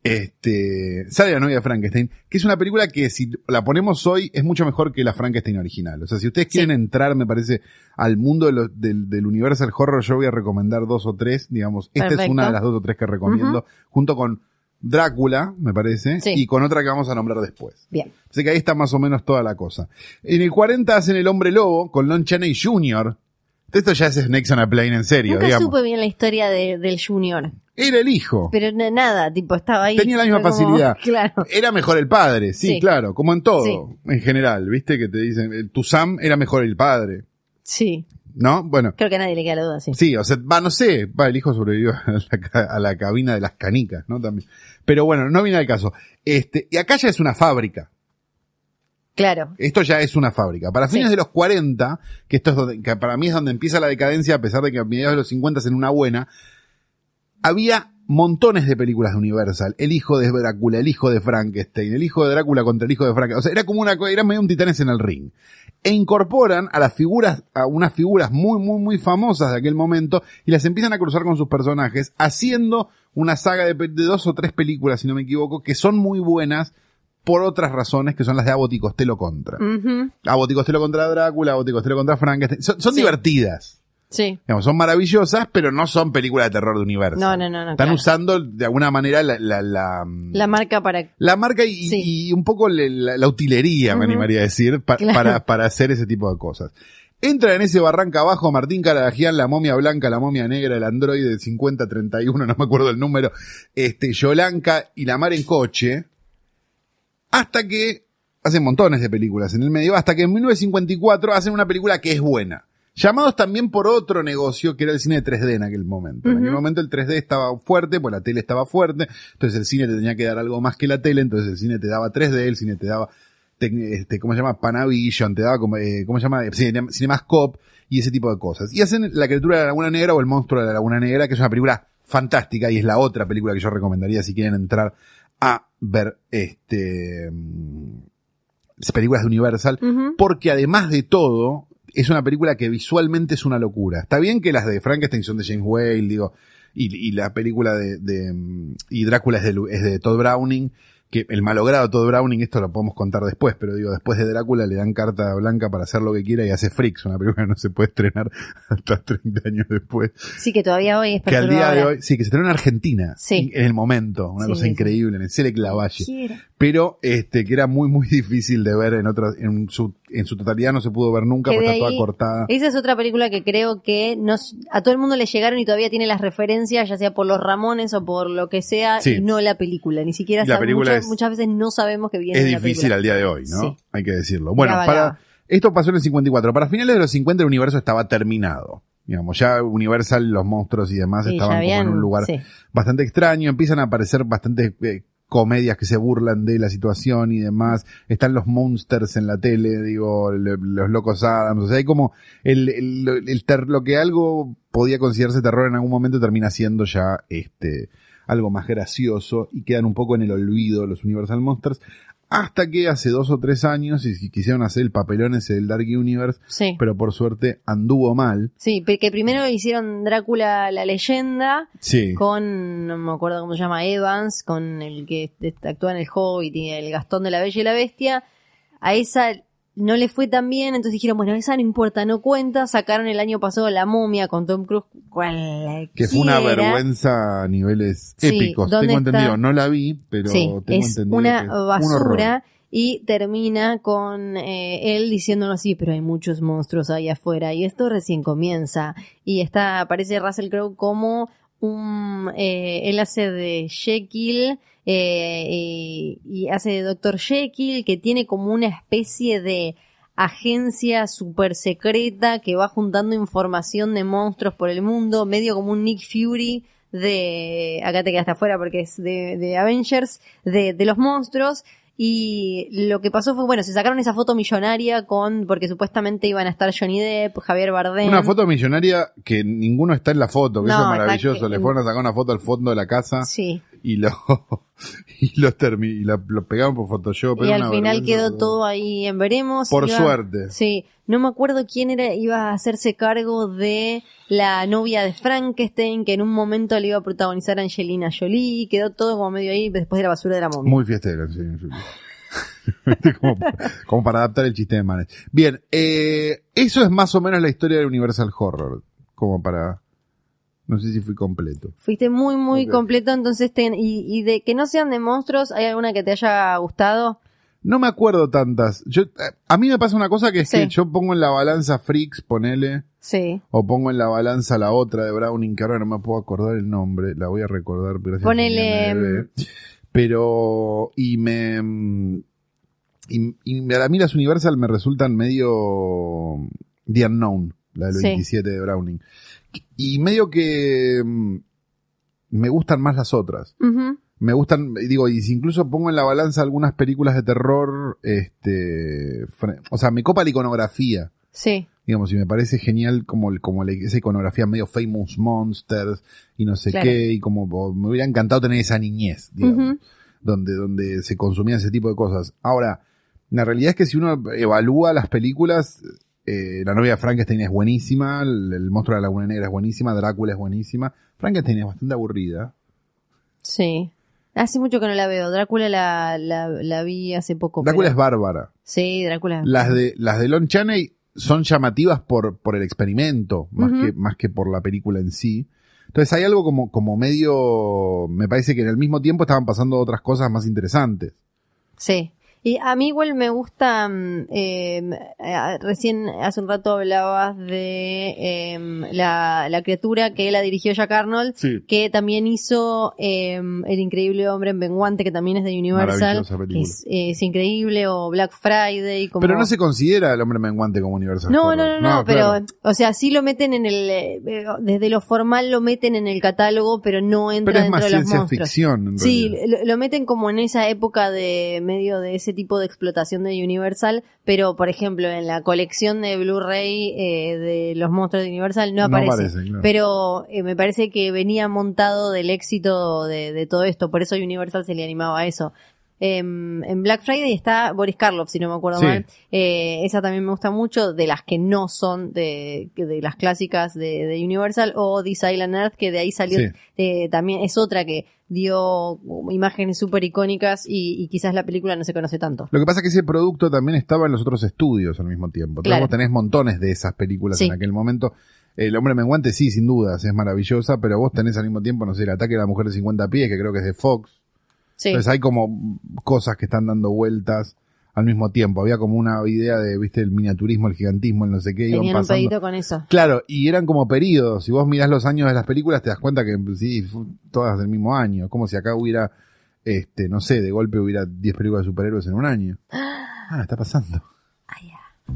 este, sale la novia de Frankenstein, que es una película que si la ponemos hoy es mucho mejor que la Frankenstein original. O sea, si ustedes quieren entrar, me parece, al mundo de lo- del, del Universal Horror, yo voy a recomendar dos o tres, digamos. Esta es una de las dos o tres que recomiendo, junto con Drácula, me parece, Sí. y con otra que vamos a nombrar después. Bien. Así que ahí está más o menos toda la cosa. En el 40 hacen El Hombre Lobo con Lon Chaney Jr. Esto ya es Snakes on a Plane en serio, Nunca digamos. supe bien la historia de- del Junior. Era el hijo. Pero nada, tipo, estaba ahí. Tenía la misma como- facilidad. Claro. Era mejor el padre, sí, Sí. claro, como en todo, Sí. en general, viste que te dicen, eh, tu Sam era mejor el padre. Sí. ¿No? Bueno. Creo que a nadie le queda la duda, sí. Sí, o sea, va, no sé, va, el hijo sobrevivió a la, a la cabina de las canicas, ¿no? También. Pero bueno, no viene al caso. Este, y acá ya es una fábrica. Claro. Esto ya es una fábrica. Para fines Sí. de los 40, que esto es donde, que para mí es donde empieza la decadencia, a pesar de que a mediados de los 50 es en una buena, había montones de películas de Universal. El hijo de Drácula, el hijo de Frankenstein, el hijo de Drácula contra el hijo de Frankenstein. O sea, era como una, era medio un titanes en el ring. E incorporan a las figuras, a unas figuras muy, muy, muy famosas de aquel momento y las empiezan a cruzar con sus personajes, haciendo una saga de, de dos o tres películas, si no me equivoco, que son muy buenas por otras razones que son las de Abbott y Costello contra. Ujú. Abbott y Costello contra Drácula, Abbott y Costello contra Frankenstein. Son, son Sí. divertidas. Sí. Digamos, son maravillosas, pero no son películas de terror de universo. No, no, no, no, Están claro. usando de alguna manera la, la, la, La marca para. la marca y, Sí. y un poco le- la, la utilería, me animaría a decir, pa- Claro. para, para hacer ese tipo de cosas. Entra en ese barranca abajo Martín Caradagian, la momia blanca, la momia negra, el androide 5031, no me acuerdo el número, este, Yolanka y la mar en coche, hasta que hacen montones de películas en el medio, hasta que en 1954 hacen una película que es buena. Llamados también por otro negocio que era el cine de 3D en aquel momento. En aquel momento el 3D estaba fuerte, pues la tele estaba fuerte, entonces el cine te tenía que dar algo más que la tele, entonces el cine te daba 3D, el cine te daba, este, ¿cómo se llama? Panavision, te daba como, eh, ¿cómo se llama? Cine- Cinemascope y ese tipo de cosas. Y hacen La criatura de la Laguna Negra o El monstruo de la Laguna Negra, que es una película fantástica y es la otra película que yo recomendaría si quieren entrar a ver este mm, películas de Universal porque además de todo, es una película que visualmente es una locura. Está bien que las de Frankenstein son de James Whale, digo, y, y la película de, de, mm, y Drácula es de, es de Todd Browning, que el malogrado Todd Browning, esto lo podemos contar después, pero digo, después de Drácula le dan carta blanca para hacer lo que quiera y hace Freaks, una película que no se puede estrenar hasta 30 años después. Sí, que todavía hoy es Que al día de hoy, sí, que se estrenó en Argentina, Sí. en el momento, una Sí, cosa increíble, en el Selec Lavalle. Pero este que era muy muy difícil de ver en otras en su en su totalidad no se pudo ver nunca Que porque está toda cortada Esa es otra película que creo que nos, a todo el mundo le llegaron y todavía tiene las referencias, ya sea por los Ramones o por lo que sea, Sí. y no la película. Ni siquiera la película muchas, es- muchas veces no sabemos que viene es de la difícil película. al día de hoy no Sí. hay que decirlo bueno para esto pasó en el 54 para finales de los 50 el universo estaba terminado digamos ya Universal los monstruos y demás Sí, estaban como en un lugar bastante extraño empiezan a aparecer bastantes eh, comedias que se burlan de la situación y demás. Están los monsters en la tele digo los locos Adams. O sea hay como el, el- lo que algo podía considerarse terror en algún momento termina siendo ya este algo más gracioso y quedan un poco en el olvido los Universal Monsters hasta que hace dos o tres años y quisieron hacer el papelón ese del Dark Universe Sí. pero por suerte anduvo mal Sí, que primero hicieron Drácula la leyenda sí con, no me acuerdo cómo se llama, Evans, con el que actúa en el Hobbit y el Gastón de la Bella y la Bestia. A esa no le fue tan bien, entonces dijeron, bueno, esa no importa, no cuenta. Sacaron el año pasado La Momia con Tom Cruise, cualquiera. que fue una vergüenza a niveles Sí, épicos ¿dónde tengo está? entendido no la vi pero Sí, tengo es entendido una que es un horror. basura y termina con eh, él diciéndolo así, pero hay muchos monstruos ahí afuera y esto recién comienza y está aparece Russell Crowe como un eh, él hace de Jekyll eh, y, hace de Doctor Jekyll que tiene como una especie de agencia super secreta que va juntando información de monstruos por el mundo, medio como un Nick Fury de, acá te quedaste afuera porque es de, de Avengers, de, de los monstruos. Y lo que pasó fue, bueno, se sacaron esa foto millonaria con, porque supuestamente iban a estar Johnny Depp, Javier Bardem. una foto millonaria que ninguno está en la foto que No, eso es maravilloso que- le fueron a sacar una foto al fondo de la casa Sí. y lo y lo termi- y la- lo pegaron por Photoshop Y al final quedó todo ahí en veremos. por Iba- suerte Sí, no me acuerdo quién era, iba a hacerse cargo de la novia de Frankenstein, que en un momento le iba a protagonizar Angelina Jolie, quedó todo como medio ahí después de la basura de la momia. Muy fiestero, sí. sí. como, como para adaptar el chiste de Manes. Bien, eh, eso es más o menos la historia del Universal Horror. Como para... No sé si fui completo. Fuiste muy, muy completo, entonces, ten- y, y de que no sean de monstruos, ¿hay alguna que te haya gustado? No me acuerdo tantas. Yo, eh, a mí me pasa una cosa que es Sí. que yo pongo en la balanza Freaks, ponele, Sí. o pongo en la balanza la otra de Browning, que ahora no me puedo acordar el nombre, la voy a recordar, gracias Ponele, a IMDb. Pero, y me, mm, y, y a mí las Universal me resultan medio The Unknown. la del Sí. 27 de Browning. Y medio que mm, me gustan más las otras. Me gustan, digo, y si incluso pongo en la balanza algunas películas de terror, este, o sea, me copa la iconografía. Sí. Digamos, y me parece genial como, como la- esa iconografía medio Famous Monsters y no sé Claro. qué, y como me hubiera encantado tener esa niñez, digamos, donde, donde se consumían ese tipo de cosas. Ahora, la realidad es que si uno evalúa las películas, eh, La novia de Frankenstein es buenísima, el, el monstruo de la laguna negra es buenísima, Drácula es buenísima, Frankenstein es bastante aburrida. Sí. Hace mucho que no la veo. Drácula la, la, la vi hace poco. Drácula es bárbara. Sí, Drácula. Las de, las de Lon Chaney son llamativas por, por el experimento, más, que, más que por la película en sí. Entonces hay algo como, como medio, me parece que en el mismo tiempo estaban pasando otras cosas más interesantes. Sí. Y a mí igual me gusta, mm, eh, eh, recién hace un rato hablabas de em, la, la criatura que la dirigió Jack Arnold, Sí. que también hizo em, El Increíble Hombre en Menguante, que también es de Universal, es, es increíble, o Black Friday. Como... Pero no se considera el hombre menguante como universal. No, no, no, no, pero, claro. o sea, sí lo meten en el, eh, eh, desde lo formal lo meten en el catálogo, pero no entra Pero es dentro más de los monstruos. ficción. en Sí, lo, lo meten como en esa época de medio de ese tipo de explotación de Universal, pero por ejemplo en la colección de Blu-ray eh, de los monstruos de Universal no No aparece. aparece, claro. Pero eh, me parece que venía montado del éxito de, de todo esto, por eso Universal se le animaba a eso. Em, en Black Friday está Boris Karloff, si no me acuerdo Sí. mal. Eh, esa también me gusta mucho, de las que no son de, de las clásicas de, de Universal, o This Island Earth, que de ahí salió Sí. eh, también es otra que dio imágenes súper icónicas y, y quizás la película no se conoce tanto. Lo que pasa es que ese producto también estaba en los otros estudios al mismo tiempo. Claro. vos tenés montones de esas películas Sí. en aquel momento. El hombre menguante sí, sin dudas, es maravillosa, pero vos tenés al mismo tiempo, no sé, el ataque de la mujer de 50 pies, que creo que es de Fox. Sí, Entonces hay como cosas que están dando vueltas al mismo tiempo. Había como una idea de, viste, el miniaturismo, el gigantismo, el no sé qué, iban tenían un pasando. pedito con eso. Claro, y eran como periodos. Si vos mirás los años de las películas, te das cuenta que sí, todas del mismo año. Como si acá hubiera, este, no sé, de golpe hubiera 10 películas de superhéroes en un año. Ah, está pasando. Ya.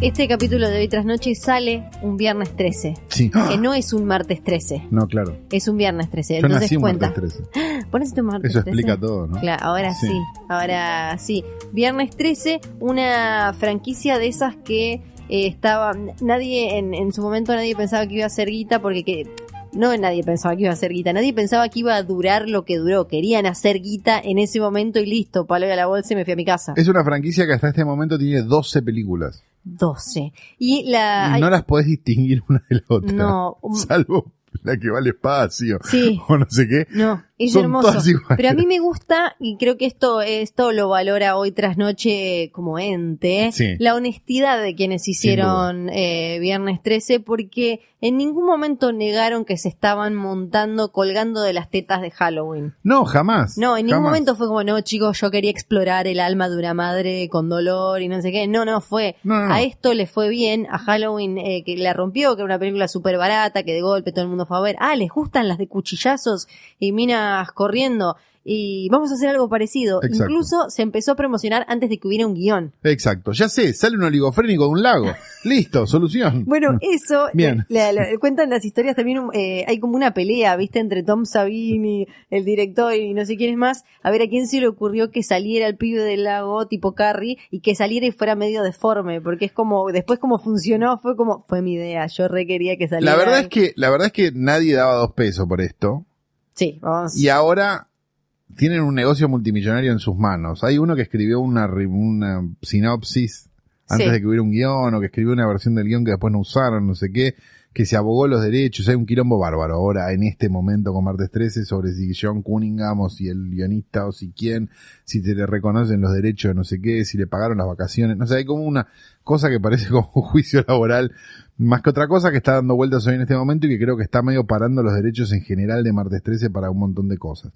Este capítulo de hoy tras noche sale un viernes 13, Sí. que no es un martes 13, No, claro. es un viernes 13. Yo Entonces nací un cuenta. martes 13. ¿Pones tu martes Eso 13? explica todo, ¿no? Claro, ahora sí. Sí. ahora sí. Viernes 13, una franquicia de esas que eh, estaba, nadie en, en su momento nadie pensaba que iba a ser guita porque que, no nadie pensaba que iba a ser guita, nadie pensaba que iba a durar lo que duró, querían hacer guita en ese momento y listo, palo a la bolsa y me fui a mi casa. Es una franquicia que hasta este momento tiene 12 películas. 12. Y la... Y no las podés distinguir una de la otra. No, um, Salvo la que va al espacio. Sí. O no sé qué. No, es Son hermoso. todas iguales. Pero a mí me gusta, y creo que esto, esto lo valora hoy tras noche como ente, Sí. la honestidad de quienes hicieron eh, Viernes 13, porque en ningún momento negaron que se estaban montando, colgando de las tetas de Halloween. No, jamás. No, en ningún jamás. momento fue como, no, chicos, yo quería explorar el alma de una madre con dolor y no sé qué. No, no, fue. No, no, no. A esto le fue bien, a Halloween eh, que la rompió, que era una película súper barata, que de golpe todo el mundo fue a ver. Ah, les gustan las de cuchillazos y corriendo. Y vamos a hacer algo parecido. Exacto. Incluso se empezó a promocionar antes de que hubiera un guion. Exacto. Ya sé, sale un oligofrénico de un lago. Listo, solución. Bueno, eso, Bien. cuentan las historias también, eh, hay como una pelea, viste, entre Tom Savini, el director y no sé quién es más, a ver a quién se le ocurrió que saliera el pibe del lago tipo Carrie y que saliera y fuera medio deforme, porque es como, después como funcionó, fue como, fue mi idea, yo re quería que saliera. La verdad es que, la verdad es que nadie daba dos pesos por esto. Sí, vamos. Y ahora tienen un negocio multimillonario en sus manos. Hay uno que escribió una, sinopsis antes Sí. de que hubiera un guion, o que escribió una versión del guion que después no usaron, no sé qué, que se abogó los derechos. Hay un quilombo bárbaro ahora, en este momento, con Martes 13, sobre si John Cunningham, o si el guionista, o si quién, si te le reconocen los derechos de no sé qué, si le pagaron las vacaciones. No sé, hay como una cosa que parece como un juicio laboral, más que otra cosa que está dando vueltas hoy en este momento y que creo que está medio parando los derechos en general de Martes 13 para un montón de cosas.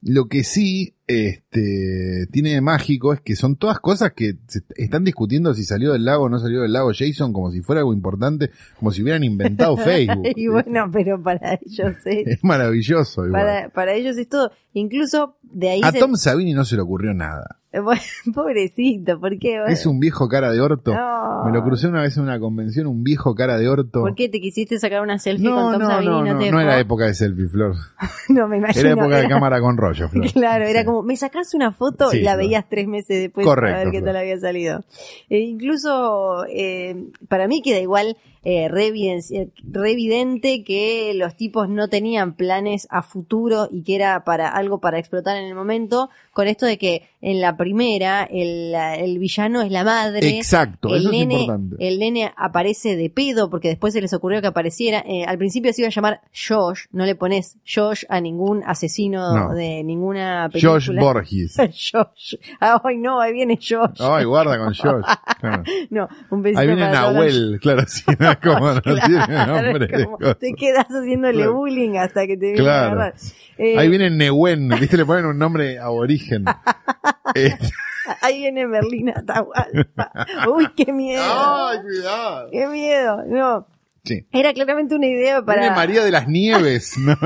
Lo que sí este tiene de mágico es que son todas cosas que se están discutiendo si salió del lago o no salió del lago Jason como si fuera algo importante, como si hubieran inventado Facebook. y bueno, pero para ellos es, es maravilloso. igual. para, para ellos es todo. Incluso de ahí A se- Tom Savini no se le ocurrió nada. Bueno, pobrecito, ¿por qué? Es un viejo cara de orto. No. Me lo crucé una vez en una convención, un viejo cara de orto. ¿Por qué te quisiste sacar una selfie No, con Tom no, Savini? no, no, no dejó? era época de selfie, Flor. No, me imagino. Era época de cámara con rollo, Flor. Claro, era Sí. Como, me sacaste una foto Sí, y la veías tres meses después Correcto, a ver qué tal había salido. E incluso, eh, para mí queda igual eh, re, re evidente que los tipos no tenían planes a futuro y que era para algo para explotar en el momento, con esto de que en la primera el, el villano es la madre. Exacto, el eso nene, es importante. el nene aparece de pedo porque después se les ocurrió que apareciera. eh, al principio se iba a llamar Josh, no le pones Josh a ningún asesino No. de ninguna película. Josh Borges. Josh. Ay, no, ahí viene Josh. Ay, guarda con Josh. Claro. No, un besito Ahí viene Nahuel, claro, sí, no como no tiene nombre. Como te quedas haciéndole Claro. bullying hasta que te viene Claro. Eh, Ahí viene Nehuen, viste, le ponen un nombre aborigen. Eh, ahí viene Merlina Atahualpa. Uy, qué miedo. Ay, cuidado. Qué miedo. No, Sí. era claramente una idea para. Viene María de las Nieves, ¿no?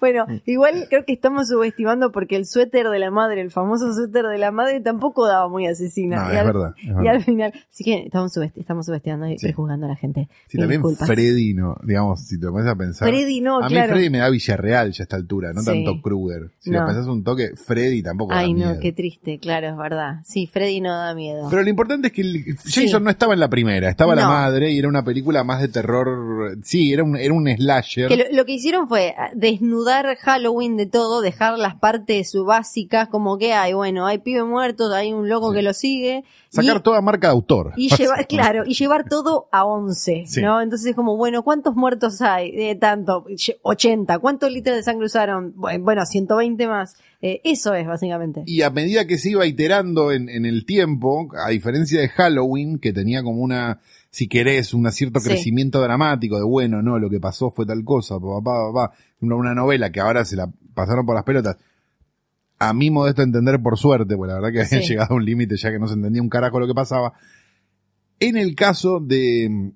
Bueno, igual creo que estamos subestimando porque el suéter de la madre, el famoso suéter de la madre, tampoco daba muy asesina. No, y, es al, verdad, es y verdad. al final, así que estamos, subesti- estamos subestimando y Sí. prejuzgando a la gente. Sí, también disculpas. Freddy, no, digamos, si te lo pones a pensar. Freddy no, a mí. Freddy me da Villarreal ya a esta altura, no Sí. tanto Kruger. Si No. lo pensás un toque, Freddy tampoco Ay, da no, miedo. qué triste, claro, es verdad. Sí, Freddy no da miedo. Pero lo importante es que el-. Jason no estaba en la primera, estaba la No. madre y era una película más de terror. Sí, era un, era un slasher. Que lo, lo que hicieron fue ah, desnudar Halloween de todo, dejar las partes básicas como que hay, bueno, hay pibe muerto, hay un loco Sí. que lo sigue. Sacar y, toda marca de autor. y llevar, claro, y llevar todo a 11, Sí. ¿no? Entonces es como, bueno, ¿cuántos muertos hay? Eh, tanto, Lle- 80. ¿Cuántos litros de sangre usaron? Bu- Bueno, 120 más. Eh, eso es, básicamente. Y a medida que se iba iterando en, en el tiempo, a diferencia de Halloween, que tenía como una, si querés, un cierto Sí. crecimiento dramático de bueno, no, lo que pasó fue tal cosa, papá, papá, una, una novela que ahora se la pasaron por las pelotas. A mi modesto entender, por suerte, pues la verdad que habían Sí. llegado a un límite ya que no se entendía un carajo lo que pasaba. En el caso de,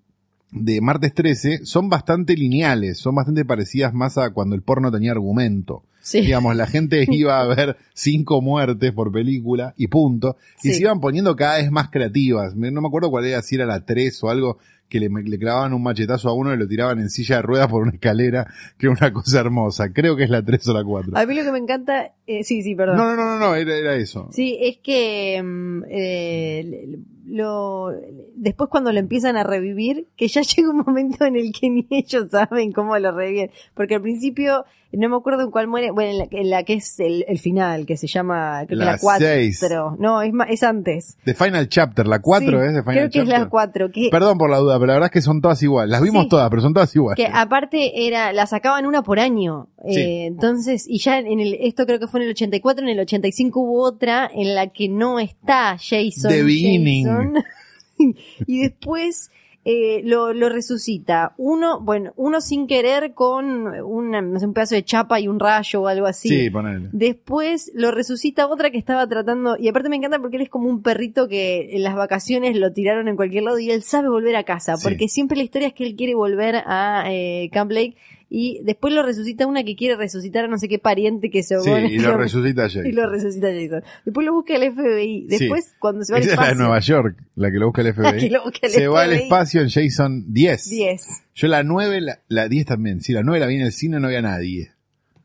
de Martes 13, son bastante lineales, son bastante parecidas más a cuando el porno tenía argumento Sí. digamos, la gente iba a ver cinco muertes por película y punto. Y Sí. se iban poniendo cada vez más creativas. No me acuerdo cuál era, si era la 3 o algo, que le, le clavaban un machetazo a uno y lo tiraban en silla de ruedas por una escalera, que era una cosa hermosa. Creo que es la 3 o la 4. A mí lo que me encanta, eh, sí, sí, perdón. no, no, no, no, era, era eso. Sí, es que mm, eh, lo, después cuando lo empiezan a revivir, que ya llega un momento en el que ni ellos saben cómo lo reviven. Porque al principio, no me acuerdo en cuál muere, bueno, en la, en la que es el, el final, que se llama, creo que La la 4. seis. Pero, no, es, es antes. The Final Chapter, la 4 Sí, es The Final Creo que es Chapter. la 4. Que, Perdón por la duda, pero la verdad es que son todas iguales. Las vimos Sí. todas, pero son todas iguales. que aparte era, la sacaban una por año. Sí. Eh, entonces, y ya en el, esto creo que fue en el 84, en el 85 hubo otra en la que no está Jason. The Beginning. Jason. y después eh, lo, lo resucita. Uno, bueno, uno sin querer con una, no sé, un pedazo de chapa y un rayo o algo así. Sí, ponele. Después lo resucita otra que estaba tratando, y aparte me encanta porque él es como un perrito que en las vacaciones lo tiraron en cualquier lado y él sabe volver a casa, Sí. porque siempre la historia es que él quiere volver a eh, Camp Lake y después lo resucita una que quiere resucitar a no sé qué pariente que se Sí, y lo resucita Jason. y lo resucita Jason. Después lo busca el FBI. Después, cuando se va al Esa es la de espacio. Nueva York, la que lo busca el La FBI. que lo busca el Se va al FBI. espacio en Jason 10. 10. Yo la 9, la, la 10 también. Sí, la 9 la vi en el cine, no había nadie.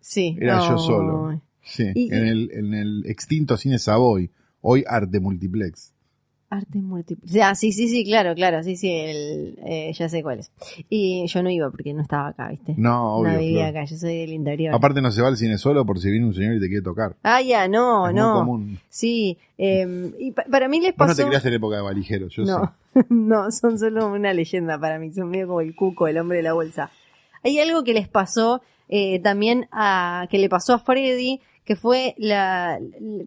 Sí. Era no. yo solo. Sí, Y- en, el, en el extinto cine Savoy. Hoy Arte Multiplex. Arte múltiple. Ya, sí, sí, sí, claro, claro, sí, sí, el, eh, ya sé cuál es. Y yo no iba porque no estaba acá, ¿viste? No, obvio. no vivía Flor. acá, yo soy del interior. Aparte no se va al cine solo por si viene un señor y te quiere tocar. ah, ya, no, es no. muy común. Sí, eh, y pa- para mí les Vos no pasó... te criaste en época de valijero, yo no, sé. no, son solo una leyenda para mí, son medio como el cuco, el hombre de la bolsa. Hay algo que les pasó eh, también a, que le pasó a Freddy, que fue la,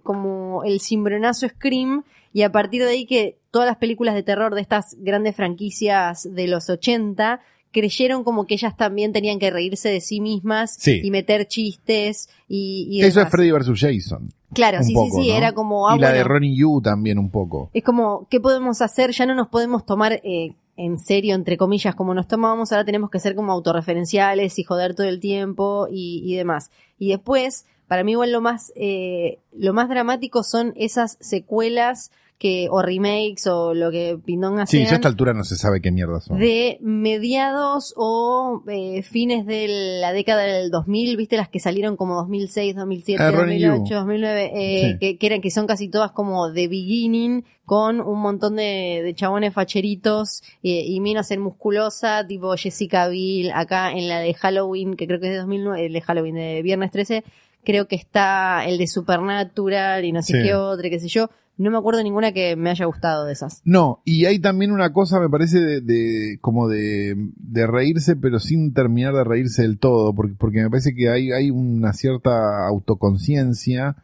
como el cimbronazo Scream, y a partir de ahí que todas las películas de terror de estas grandes franquicias de los 80 creyeron como que ellas también tenían que reírse de sí mismas Sí. y meter chistes y, y Eso es. Freddy vs. Jason. Claro, sí, poco, sí, sí, ¿no? era como... ah, y la de Ronnie Yu también un poco. Es como, ¿qué podemos hacer? Ya no nos podemos tomar eh, en serio, entre comillas, como nos tomábamos, ahora tenemos que ser como autorreferenciales y joder todo el tiempo y, y demás. Y después, para mí igual lo más, eh, lo más dramático son esas secuelas que, o remakes o lo que Pindonga Sí, ya a esta altura no se sabe qué mierda son. de mediados o eh, fines de la década del 2000, viste las que salieron como 2006, 2007, Ah, Ronnie 2008, Yu. 2009, eh, Sí. que, que eran que son casi todas como de beginning con un montón de, de chabones facheritos eh, y minas en musculosa, tipo Jessica Biel, acá en la de Halloween, que creo que es de 2009, el de Halloween de Viernes 13, creo que está el de Supernatural y no sé Sí. qué otra, qué sé yo. No me acuerdo ninguna que me haya gustado de esas. No, y hay también una cosa, me parece, de, de- como de, de reírse, pero sin terminar de reírse del todo, porque, porque me parece que hay, hay una cierta autoconciencia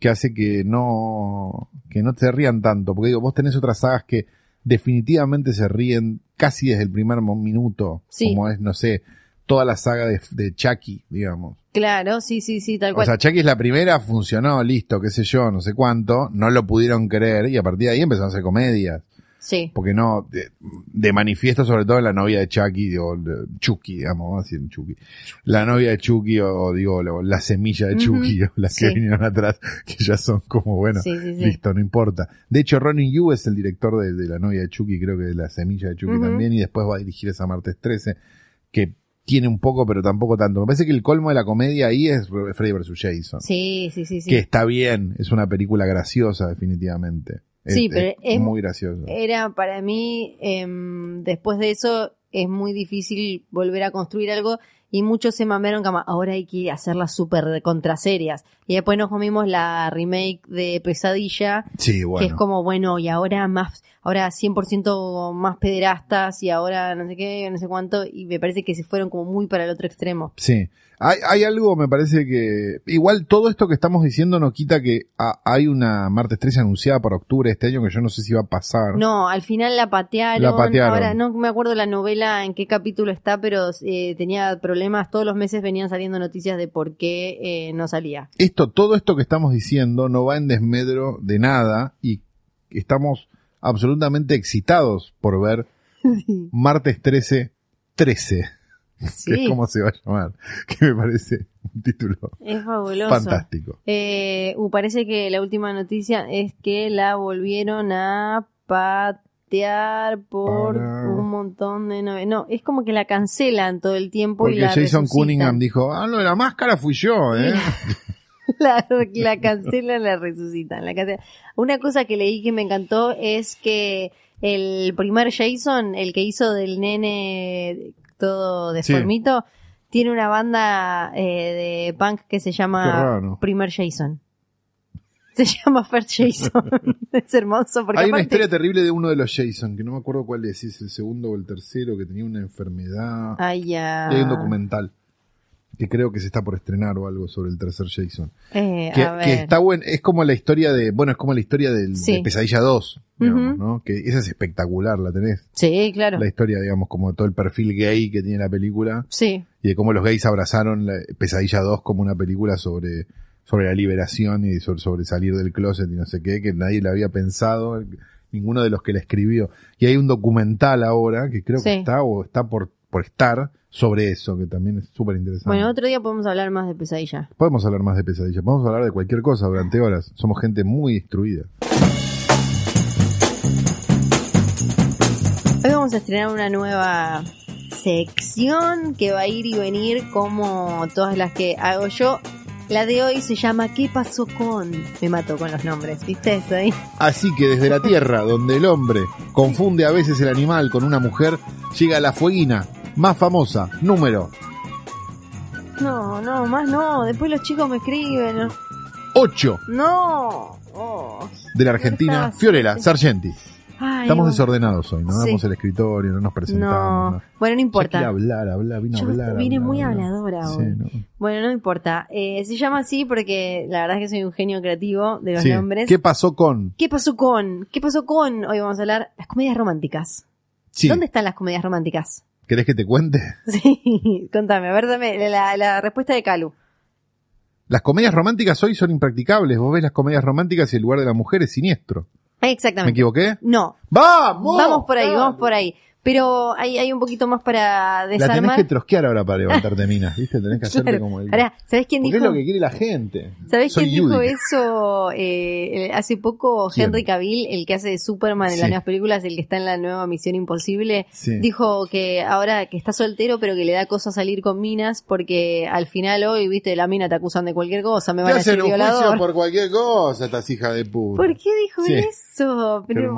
que hace que no, que no te rían tanto, porque digo, vos tenés otras sagas que definitivamente se ríen casi desde el primer minuto, Sí. como es, no sé, toda la saga de, de Chucky, digamos. Claro, sí, sí, sí, tal O cual. sea, Chucky es la primera, funcionó, listo, qué sé yo, no sé cuánto, no lo pudieron creer y a partir de ahí empezaron a hacer comedias. sí. Porque no, de, de manifiesto sobre todo la novia de Chucky, digo, Chucky, digamos, vamos a decir Chucky. La novia de Chucky o, o digo, lo- la semilla de Chucky, o las que vinieron atrás, que ya son como, bueno, Sí, sí, sí. listo, no importa. De hecho, Ronnie Yu es el director de, de la novia de Chucky, creo que de la semilla de Chucky también, y después va a dirigir esa martes 13, que tiene un poco, pero tampoco tanto. Me parece que el colmo de la comedia ahí es Freddy vs. Jason. Sí, sí, sí, sí. Que está bien, es una película graciosa, definitivamente. Es- Sí, pero es- muy gracioso. Era para mí, em, después de eso, es muy difícil volver a construir algo y muchos se mamaron como ahora hay que hacerlas súper contraserias. Y después nos comimos la remake de Pesadilla, Sí, bueno. que es como, bueno, y ahora más, ahora 100% más pederastas y ahora no sé qué, no sé cuánto, y me parece que se fueron como muy para el otro extremo. Sí. Hay, hay algo, me parece que. Igual todo esto que estamos diciendo no quita que hay una martes 13 anunciada para octubre de este año que yo no sé si va a pasar. No, al final la patearon. La patearon. Ahora no me acuerdo la novela en qué capítulo está, pero eh, tenía problemas. Todos los meses venían saliendo noticias de por qué eh, no salía. Esto, todo esto que estamos diciendo no va en desmedro de nada y estamos absolutamente excitados por ver Sí. martes 13 13, que es como se va a llamar, que me parece un título es fabuloso. fantástico. Eh, uh, parece que la última noticia es que la volvieron a patear por Para- un montón de novelas. No, es como que la cancelan todo el tiempo y Porque la Jason resucitan. Cunningham dijo, ah, lo de la máscara fui yo, ¿eh? la, la cancelan, la resucitan. La cancelan. Una cosa que leí que me encantó es que el primer Jason, el que hizo del nene todo deformito, tiene una banda eh, de punk que se llama. Primer Jason. Se llama First Jason. es hermoso porque Hay una historia terrible de uno de los Jason, que no me acuerdo cuál es, si es el segundo o el tercero, que tenía una enfermedad. Ay, ya. Y hay un documental que creo que se está por estrenar o algo sobre el tercer Jason. Eh, Que, a ver. que está bueno, es como la historia de, bueno, es como la historia del, Sí. de Pesadilla 2, digamos, Ujú. ¿no? Que esa es espectacular, la tenés. Sí, claro. La historia, digamos, como todo el perfil gay que tiene la película Sí. y de cómo los gays abrazaron la Pesadilla 2 como una película sobre, sobre la liberación y sobre, sobre salir del closet y no sé qué, que nadie la había pensado, ninguno de los que la escribió. Y hay un documental ahora que creo que está o está por, por estar sobre eso, que también es súper interesante. Bueno, otro día podemos hablar más de pesadilla. Podemos hablar más de pesadillas, podemos hablar de cualquier cosa durante horas. Somos gente muy instruida. Hoy vamos a estrenar una nueva sección que va a ir y venir como todas las que hago yo. La de hoy se llama ¿Qué pasó con? Me mato con los nombres, ¿viste eso ahí? Así que desde la tierra, donde el hombre confunde a veces el animal con una mujer, llega la fueguina más famosa, número No, no, más no. Después los chicos me escriben. 8 No. Oh. de la Argentina, Fiorella Sargenti. Ay, Estamos bueno. desordenados hoy, no Sí. damos el escritorio, no nos presentamos. No. Bueno, no importa. quiere hablar, hablar, vino a hablar. vine hablar, muy hablar. habladora Sí, hoy. no. Bueno, no importa. Eh, se llama así porque la verdad es que soy un genio creativo de los Sí. nombres. ¿Qué pasó con? ¿Qué pasó con? ¿Qué pasó con? Hoy vamos a hablar las comedias románticas. ¿Dónde están las comedias románticas? ¿Querés que te cuente? Sí, contame, a ver, dame la, la respuesta de Calu. Las comedias románticas hoy son impracticables. Vos ves las comedias románticas y el lugar de la mujer es siniestro. ¿Me Exactamente. equivoqué? No, ¡Vamos! vamos por ahí, vamos por ahí. Pero hay, hay un poquito más para La tenés desarmar. que trosquear ahora para levantarte minas, ¿viste? Tenés que hacerle Claro. como el... ¿sabés quién Porque es dijo? lo que quiere la gente. ¿Sabés Soy quién dijo eso eh, hace poco? ¿Quién? Henry Cavill, el que hace de Superman en Sí. las nuevas películas, el que está en la nueva Misión Imposible, Sí. dijo que ahora que está soltero, pero que le da cosa salir con minas, porque al final hoy, viste, la mina te acusan de cualquier cosa, me van a juicio violador. por cualquier cosa, estas hijas de puta. ¿Por qué dijo Sí. eso? Pero.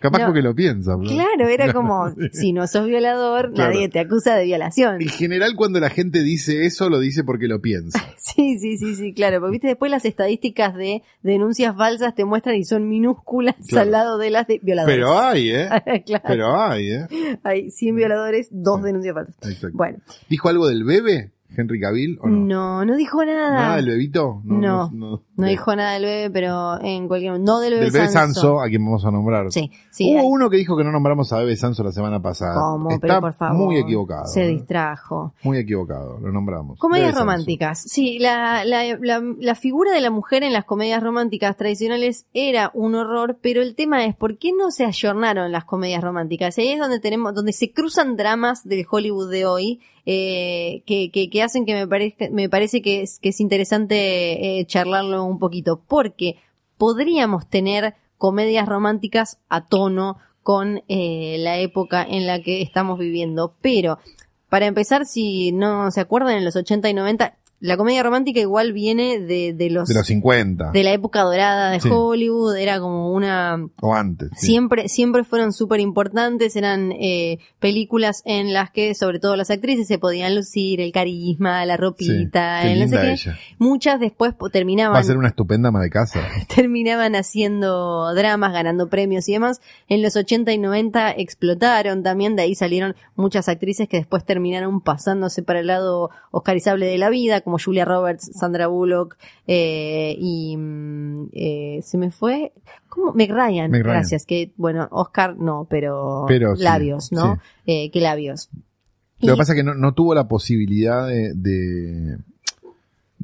Capaz No. porque lo piensa. ¿no? Claro, era como, si no sos violador, Claro. nadie te acusa de violación. En general, cuando la gente dice eso, lo dice porque lo piensa. Sí, sí, sí, sí, claro. Porque viste, después las estadísticas de denuncias falsas te muestran y son minúsculas Claro. al lado de las de violadores. Pero hay, ¿eh? claro. Pero hay, ¿eh? Hay 100 violadores, dos Sí. denuncias falsas. Exacto. Bueno, ¿Dijo algo del bebé, Henry Cavill, o no? no, no dijo nada. ¿Nada del bebito? No, no. No dijo nada del bebé, pero en cualquier no del bebé, Del bebé Sanso. Sanso, a quien vamos a nombrar. Sí, sí. Hubo hay- uno que dijo que no nombramos a Bebe Sanso la semana pasada. ¿Cómo? Está pero por favor. muy equivocado. Se ¿eh? distrajo. Muy equivocado, lo nombramos. Comedias Sanso. románticas. Sí, la, la, la, la figura de la mujer en las comedias románticas tradicionales era un horror, pero el tema es por qué no se ayornaron las comedias románticas. Ahí es donde tenemos, donde se cruzan dramas del Hollywood de hoy, eh, que, que, que hacen que me parezca, me parece que es, interesante eh, charlarlo un poquito, porque podríamos tener comedias románticas a tono con eh, la época en la que estamos viviendo, pero para empezar, si no se acuerdan, en los 80 y 90, la comedia romántica igual viene de, de los, De los 50. de la época dorada de Sí. Hollywood, era como una O antes. sí. siempre siempre fueron súper importantes eran eh, películas en las que sobre todo las actrices se podían lucir el carisma la Sí, ropita qué no sé linda qué. ella. muchas después Va terminaban a ser una estupenda ama de casa. terminaban haciendo dramas, ganando premios y demás. En los 80 y 90 explotaron también, de ahí salieron muchas actrices que después terminaron pasándose para el lado oscarizable de la vida, como Julia Roberts, Sandra Bullock, eh, y mm, eh, se me fue, ¿cómo? Meg Ryan, Meg Ryan. gracias, que bueno, Oscar no, pero, Pero sí, labios, ¿no? Eh, ¿Qué labios? Lo que pasa es que no, no tuvo la posibilidad de, de,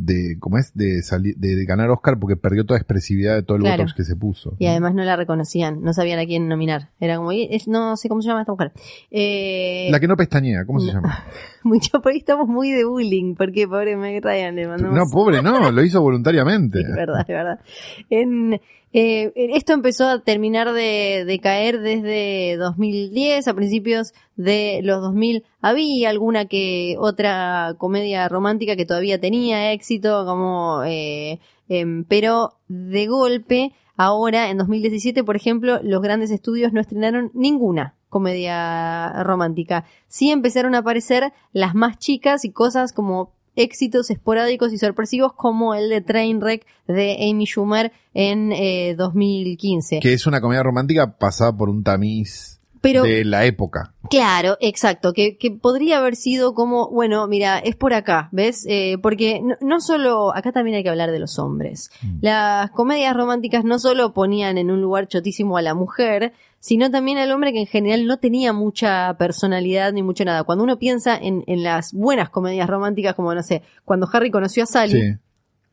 de ¿cómo es? De, salir, de, de ganar Oscar porque perdió toda expresividad de todo el Claro. botox que se puso. Y además no la reconocían, no sabían a quién nominar. Era como, "Y, es- no sé cómo se llama esta mujer. Eh, La que no pestañea, ¿cómo se llama? Mucho por ahí estamos muy de bullying, porque pobre Meg Ryan le mandamos. No, pobre, no, lo hizo voluntariamente. Es verdad, es verdad. En, eh, esto empezó a terminar de, caer desde 2010, a principios de los 2000. Había alguna que otra comedia romántica que todavía tenía éxito, como, eh, em, pero de golpe, ahora en 2017, por ejemplo, los grandes estudios no estrenaron ninguna comedia romántica. Sí empezaron a aparecer las más chicas y cosas como éxitos esporádicos y sorpresivos como el de Trainwreck de Amy Schumer en eh, 2015. Que es una comedia romántica pasada por un tamiz Pero de la época. Claro, exacto, que, que podría haber sido como, bueno, mira, es por acá, ¿ves? Eh, porque no, no solo, acá también hay que hablar de los hombres. Mm. Las comedias románticas no solo ponían en un lugar chotísimo a la mujer, sino también al hombre que en general no tenía mucha personalidad ni mucho nada. Cuando uno piensa en, en las buenas comedias románticas, como no sé, cuando Harry conoció a Sally, Sí.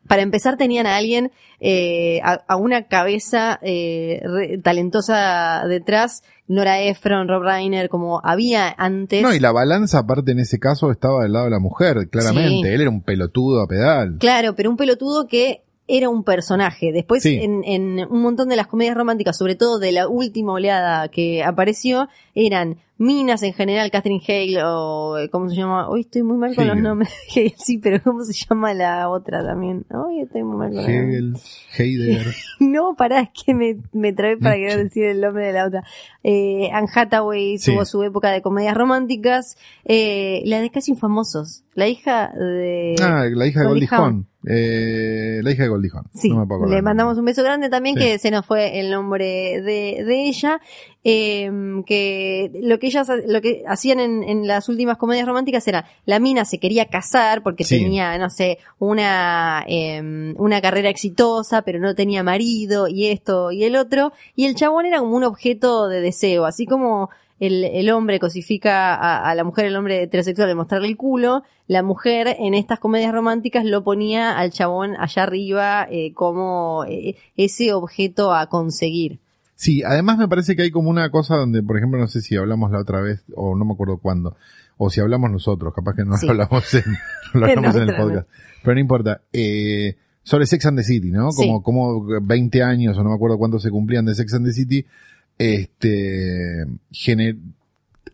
Para empezar tenían a alguien, eh, a, a una cabeza eh, re- talentosa detrás, Nora Ephron, Rob Reiner, como había antes. No, y la balanza aparte en ese caso estaba del lado de la mujer, claramente. Sí. Él era un pelotudo a pedal. Claro, pero un pelotudo que era un personaje. Después, Sí. en, en un montón de las comedias románticas, sobre todo de la última oleada que apareció, eran minas en general, Catherine Hale o eh, ¿cómo se llama? Hoy estoy muy mal con los nombres. Hegel, sí, pero ¿cómo se llama la otra también? Hoy estoy muy mal con. Hegel, Heidegger. No, pará, es que me, me trabé para querer decir el nombre de la otra. Eh, Anne Hathaway Sí. tuvo su época de comedias románticas. Eh, la de Casi Infamosos. La hija de... Ah, la hija de Goldie Hawn. Eh, la hija de Goldie Hawn. Sí, No me puedo acordar le mandamos un beso grande también, Sí. que se nos fue el nombre de, de ella. Eh, que lo que ellas, lo que hacían en, en las últimas comedias románticas era, la mina se quería casar porque Sí. tenía, no sé, una, eh, una carrera exitosa, pero no tenía marido y esto y el otro, y el chabón era como un objeto de deseo, así como el, el hombre cosifica a, a la mujer, el hombre heterosexual de mostrarle el culo, la mujer en estas comedias románticas lo ponía al chabón allá arriba eh, como eh, ese objeto a conseguir. Sí, además me parece que hay como una cosa donde, por ejemplo, no sé si hablamos la otra vez, o no me acuerdo cuándo, o si hablamos nosotros, capaz que no Sí. lo hablamos en, no lo hablamos en el podcast. Pero no importa. Eh, sobre Sex and the City, ¿no? Como, Sí. como 20 años, o no me acuerdo cuántos se cumplían de Sex and the City, este, gener-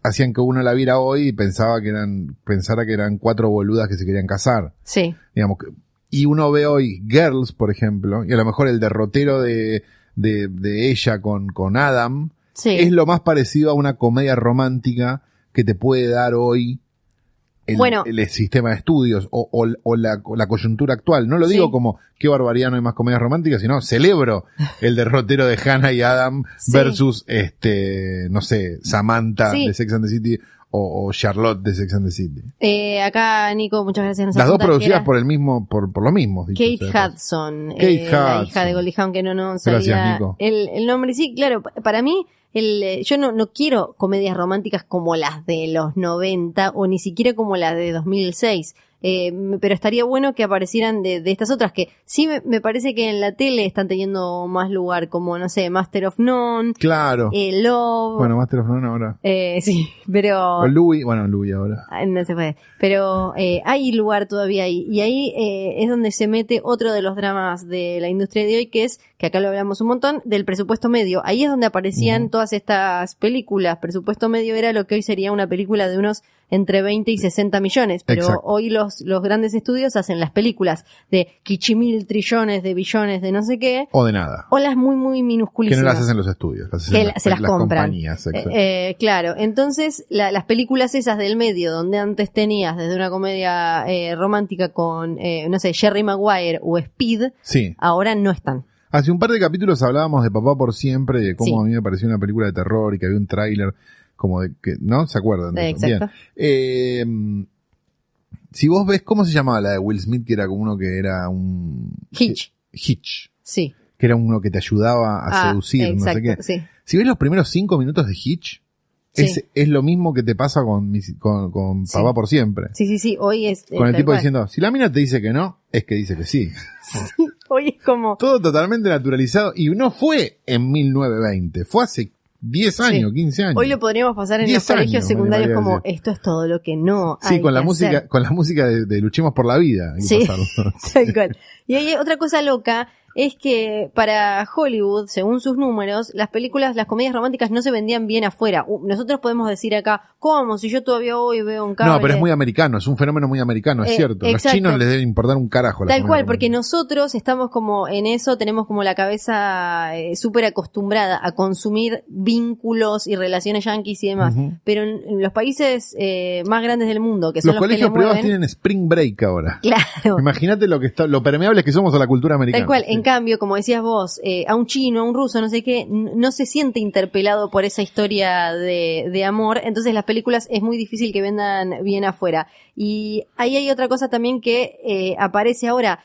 hacían que uno la viera hoy y pensaba que eran, pensara que eran cuatro boludas que se querían casar. Sí, digamos que- y uno ve hoy Girls por ejemplo y a lo mejor el derrotero de, de, de ella con, con Adam sí. es lo más parecido a una comedia romántica que te puede dar hoy el, Bueno. el sistema de estudios o, o- o la, o la coyuntura actual. No lo digo Sí. como qué barbaridad no hay más comedias románticas, sino celebro el derrotero de Hannah y Adam Sí. versus este, no sé, Samantha Sí. de Sex and the City o, Charlotte de Sex and the City. Eh, acá, Nico, muchas gracias. nos Las dos producidas era por el mismo, por, por lo mismo. Kate. Hudson, Kate eh, la Hudson. hija de Goldie Hawn, que no, no Gracias, sabía Nico. el, el nombre. Sí, claro, pa- para mí, el, eh, yo no, no quiero comedias románticas como las de los 90 o ni siquiera como las de 2006. Eh, pero estaría bueno que aparecieran de, de estas otras que sí me, me parece que en la tele están teniendo más lugar, como, no sé, Master of None, Claro. eh, Love. bueno, Master of None ahora. eh, sí, pero. O Louis, bueno, Louis ahora. Ah, No se puede. Pero eh, hay lugar todavía ahí. Y ahí eh, es donde se mete otro de los dramas de la industria de hoy, que es, que acá lo hablamos un montón, del presupuesto medio. Ahí es donde aparecían todas estas películas. Presupuesto medio era lo que hoy sería una película de unos entre 20 y 60 millones. Pero Exacto. hoy los, los grandes estudios hacen las películas de quichimil trillones, de billones, de no sé qué, O de nada. o las muy, muy Que minusculísimas. no las hacen los estudios. Las hacen Que las, se las compran. compañías. Eh, eh, claro, entonces la- las películas esas del medio, donde antes tenías desde una comedia eh, romántica con, eh, no sé, Jerry Maguire o Speed, sí. ahora no están. Hace un par de capítulos hablábamos de Papá por Siempre, de cómo Sí. a mí me pareció una película de terror y que había un tráiler como de que, ¿no? ¿Se acuerdan? de eso? exacto. Bien. Eh, si vos ves, ¿cómo se llamaba la de Will Smith? Que era como uno que era un... Hitch, Hitch. sí. Que era uno que te ayudaba a Ah, seducir, no sé qué. sí. Si ves los primeros cinco minutos de Hitch, Sí. es, es lo mismo que te pasa con, mis- con, con Sí. Papá por Siempre. Sí, sí, sí, hoy es... eh, Con el tipo cual. diciendo, si la mina te dice que no, es que dice que sí. Hoy es como... Todo totalmente naturalizado y no fue en 1920, fue hace 10 años, 15 años. Hoy lo podríamos pasar en 10 los colegios secundarios como esto es todo lo que no sí, hay con la que música, hacer". con la música de, de Luchemos por la Vida. hay que Sí. pasarlo. Tal cual. Y hay otra cosa loca, es que para Hollywood, según sus números, las películas, las comedias románticas no se vendían bien afuera. Nosotros podemos decir acá, ¿cómo? Si yo todavía hoy veo un cable. No, pero es muy americano, es un fenómeno muy americano, es Eh, cierto. Los chinos les deben importar un carajo. la Tal cual, porque nosotros estamos como en eso, tenemos como la cabeza eh, súper acostumbrada a consumir vínculos y relaciones yanquis y demás. Pero en, los países eh, más grandes del mundo, que son Los los, colegios le privados mueven, tienen spring break ahora. claro. Imagínate lo que está, lo permeables que somos a la cultura americana. Tal cual, Sí. en cambio, como decías vos, eh, a un chino, a un ruso, no sé qué, no se siente interpelado por esa historia de, amor, entonces las películas es muy difícil que vendan bien afuera. Y ahí hay otra cosa también que eh, aparece ahora.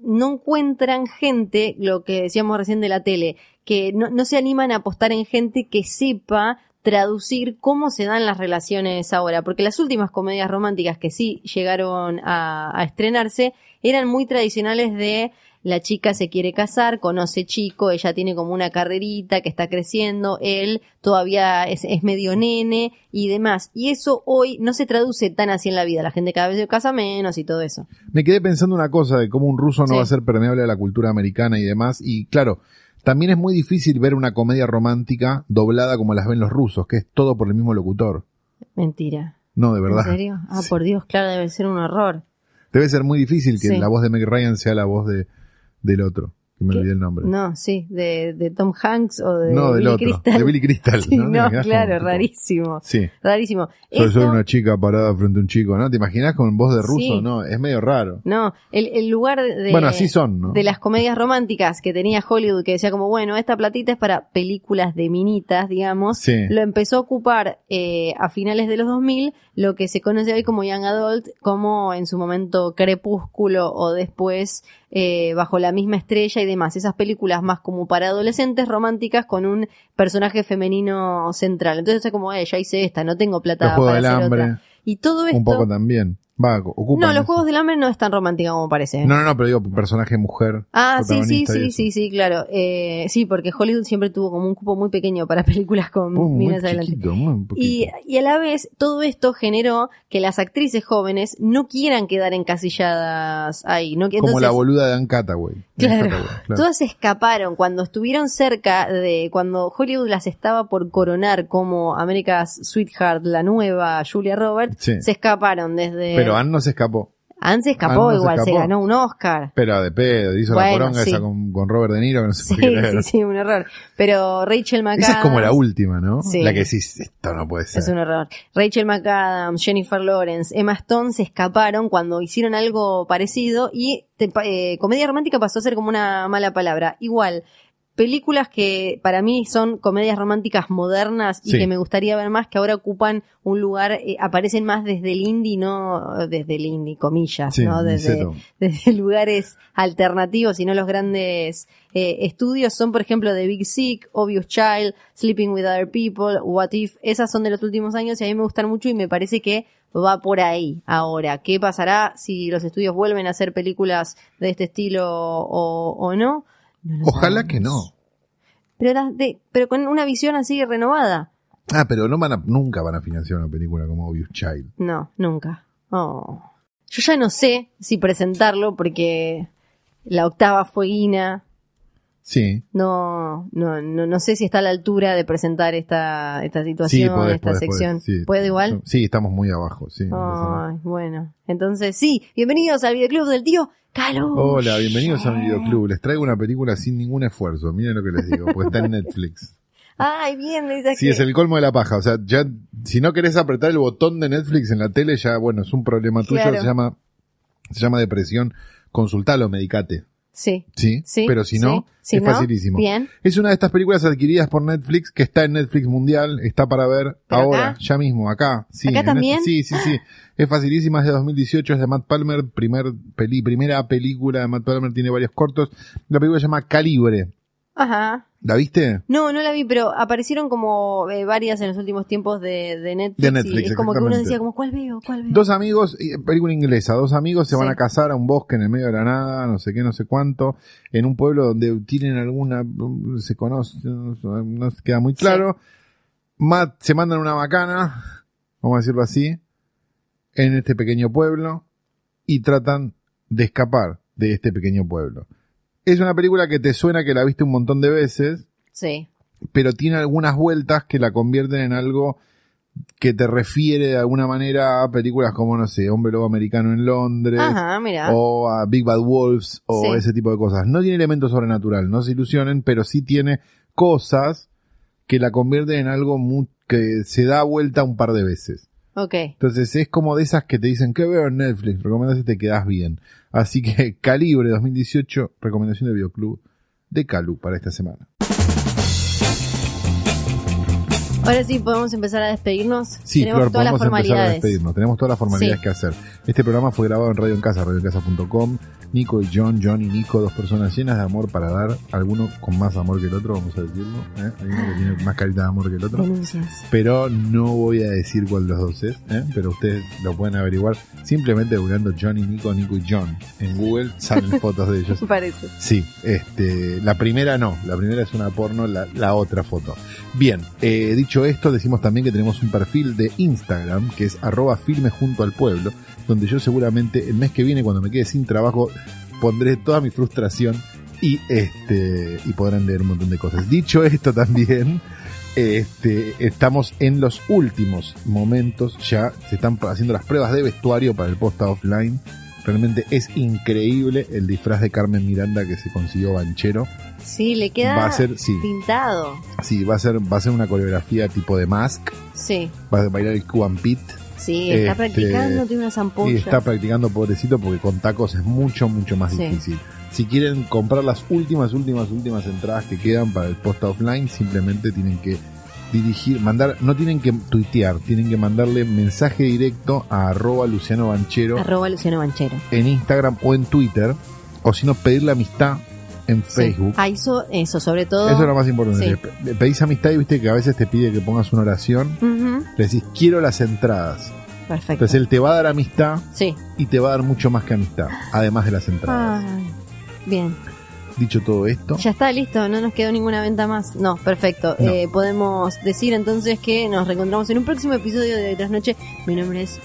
No encuentran gente, lo que decíamos recién de la tele, que no, se animan a apostar en gente que sepa traducir cómo se dan las relaciones ahora, porque las últimas comedias románticas que sí llegaron a estrenarse eran muy tradicionales de la chica se quiere casar, conoce chico, ella tiene como una carrerita que está creciendo, él todavía es, es medio nene y demás. Y eso hoy no se traduce tan así en la vida, la gente cada vez se casa menos y todo eso. Me quedé pensando una cosa de cómo un ruso no Sí. va a ser permeable a la cultura americana y demás. Y claro, también es muy difícil ver una comedia romántica doblada como las ven los rusos, que es todo por el mismo locutor. Mentira. No, de verdad. ¿En serio? Ah, Sí. por Dios, claro, debe ser un horror. Debe ser muy difícil que Sí. la voz de Meg Ryan sea la voz de, del otro. Que me ¿Qué? olvidé el nombre. No, sí, de, de Tom Hanks o de No, del Billy otro. Crystal. De Billy Crystal. Sí, ¿no? no, ¿Te imaginas claro, como rarísimo. Sí. Rarísimo. Soy Esto- una chica parada frente a un chico, ¿no? ¿Te imaginas con voz de ruso? Sí. No, es medio raro. No, el, el lugar de, Bueno, así son, ¿no? de las comedias románticas que tenía Hollywood, que decía como, bueno, esta platita es para películas de minitas, digamos, Sí. lo empezó a ocupar eh, a finales de los 2000 lo que se conoce hoy como Young Adult, como en su momento Crepúsculo o después eh, Bajo la misma estrella y demás. Esas películas más como para adolescentes románticas con un personaje femenino central. Entonces es como, eh, ya hice esta, no tengo plata Los Juegos para del hacer Hambre. otra. Y todo esto... Un poco también. Va, ocupan no, los eso. Juegos del Hambre no es tan romántica como parece. No, no, no, pero digo, personaje mujer. Ah, sí, sí, sí, sí, sí, claro. Eh, sí, porque Hollywood siempre tuvo como un cupo muy pequeño para películas con muy minas adelante. chiquito. Y, y a la vez, todo esto generó que las actrices jóvenes no quieran quedar encasilladas ahí. No, que- Como entonces, la boluda de Anne Anne Claro, claro. todas escaparon cuando estuvieron cerca de cuando Hollywood las estaba por coronar como America's Sweetheart, la nueva Julia Roberts, Sí. se escaparon desde Pero Anne no se escapó. Anne se escapó Anne no se igual, se escapó. ganó un Oscar. Pero de pedo, hizo la poronga sí. esa con, con Robert De Niro, que no sé Sí, por qué era. sí, sí, un error. Pero Rachel McAdams Esa es como la última, ¿no? Sí. La que decís, esto no puede ser. Es un error. Rachel McAdams, Jennifer Lawrence, Emma Stone se escaparon cuando hicieron algo parecido y te- eh, comedia romántica pasó a ser como una mala palabra. Igual, películas que para mí son comedias románticas modernas y Sí. que me gustaría ver más, que ahora ocupan un lugar, eh, aparecen más desde el indie, no desde el indie, comillas, Sí, ¿no? Desde, desde lugares alternativos y no los grandes eh, estudios son por ejemplo The Big Sick, Obvious Child, Sleeping with Other People, What If, esas son de los últimos años y a mí me gustan mucho y me parece que va por ahí ahora. ¿Qué pasará si los estudios vuelven a hacer películas de este estilo o, o no? No Ojalá sabemos. que no. Pero, las de- pero con una visión así renovada. Ah, pero no van a, nunca van a financiar una película como Obvious Child. No, nunca. Oh. Yo ya no sé si presentarlo porque la octava fueguina Sí. no, no, no, no sé si está a la altura de presentar esta, esta Sí, situación, podés, esta podés, sección. podés, sí. ¿Puede igual? Sí, estamos muy abajo, sí. no. Ay, bueno. Entonces, sí, bienvenidos al videoclub del tío Calo. Hola, bienvenidos a un videoclub. Les traigo una película sin ningún esfuerzo. Miren lo que les digo, porque está en Netflix. Ay, bien, me dice Sí, que- es el colmo de la paja. O sea, ya, si no querés apretar el botón de Netflix en la tele, ya, bueno, es un problema tuyo. Claro. Se llama, se llama depresión. Consultalo, medicate. Sí, Sí, sí. pero si no, sí. Si es no, facilísimo. Bien. Es una de estas películas adquiridas por Netflix que está en Netflix Mundial, está para ver ¿Pero ahora, acá? ya mismo, acá. Sí, ¿Acá también? Sí, sí, sí. Es facilísima, es de 2018, es de Matt Palmer, primer peli, primera película de Matt Palmer, tiene varios cortos. La película se llama Calibre. Ajá. ¿La viste? No, no la vi, pero aparecieron como eh, varias en los últimos tiempos de, de Netflix. De Netflix, y es como que uno decía, como, ¿cuál veo? ¿Cuál veo? Dos amigos, eh, película inglesa, dos amigos se van a casar a un bosque en el medio de la nada, no sé qué, no sé cuánto, en un pueblo donde tienen alguna, se conoce, no, no se queda muy claro. Matt se mandan una macana, vamos a decirlo así, en este pequeño pueblo y tratan de escapar de este pequeño pueblo. Es una película que te suena que la viste un montón de veces, Sí. pero tiene algunas vueltas que la convierten en algo que te refiere de alguna manera a películas como, no sé, Hombre Lobo Americano en Londres, Ajá, o a Big Bad Wolves, o Sí. ese tipo de cosas. No tiene elementos sobrenatural, no se ilusionen, pero sí tiene cosas que la convierten en algo que se da vuelta un par de veces. Ok. Entonces es como de esas que te dicen, ¿qué veo en Netflix? Recomendas y te quedas bien. Así que Calibre 2018, recomendación de Bioclub de Calu para esta semana. Ahora sí podemos empezar a despedirnos. Sí, Tenemos Flor, todas las podemos empezar a formalidades. despedirnos. Tenemos todas las formalidades Sí. que hacer. Este programa fue grabado en Radio en Casa, radioencasa.com. Nico y John, John y Nico, dos personas llenas de amor para dar. Alguno con más amor que el otro, vamos a decirlo. ¿eh? Hay uno que tiene más carita de amor que el otro. Denuncias. Pero no voy a decir cuál de los dos es, ¿eh? pero ustedes lo pueden averiguar simplemente buscando John y Nico, Nico y John. En Google salen fotos de ellos. Parece. Sí, este, la primera no, la primera es una porno, la, la otra foto. Bien, eh, dicho esto, decimos también que tenemos un perfil de Instagram que es arroba filme junto al pueblo, donde yo seguramente el mes que viene, cuando me quede sin trabajo, pondré toda mi frustración y este y podrán leer un montón de cosas. Dicho esto también, este, estamos en los últimos momentos, ya se están haciendo las pruebas de vestuario para el posta offline. Realmente es increíble el disfraz de Carmen Miranda que se consiguió Banchero. Sí, le queda Va a ser, sí, pintado. sí, va a ser, va a ser una coreografía tipo de mask, Sí, va a bailar el Cuban Pit sí, está Este, practicando, tiene unas y ampollas. está practicando pobrecito porque con tacos es mucho, mucho más Sí. difícil. Si quieren comprar las últimas, últimas, últimas entradas que quedan para el posta offline, simplemente tienen que dirigir, mandar, no tienen que tuitear, tienen que mandarle mensaje directo a arroba Luciano Banchero Arroba Luciano Banchero. en Instagram o en Twitter, o si no pedirle amistad en Sí. Facebook. Ah, eso, eso, sobre todo. Eso es lo más importante. Sí. Pedís amistad y viste que a veces te pide que pongas una oración. Ujú, Le decís, quiero las entradas. Perfecto. Entonces él te va a dar amistad Sí. y te va a dar mucho más que amistad, además de las entradas. Bien. Dicho todo esto, Ya está listo, no nos quedó ninguna venta más. No, perfecto. No. Eh, podemos decir entonces que nos reencontramos en un próximo episodio de Trasnoche. Mi nombre es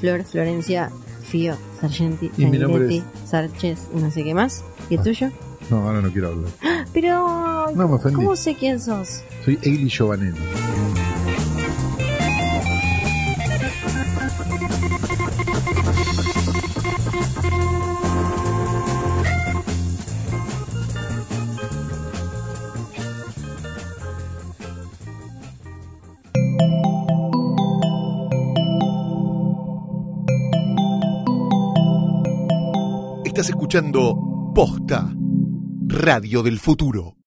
Flor Florencia Fío Sargenti. Y mi nombre Sanguinetti, Sarches y no sé qué más. ¿Y el Ah. tuyo? no, ahora no quiero hablar. Pero, No, me ofendí. ¿cómo sé quién sos? Soy Egli Giovanelli. Estás escuchando Posta, Radio del Futuro.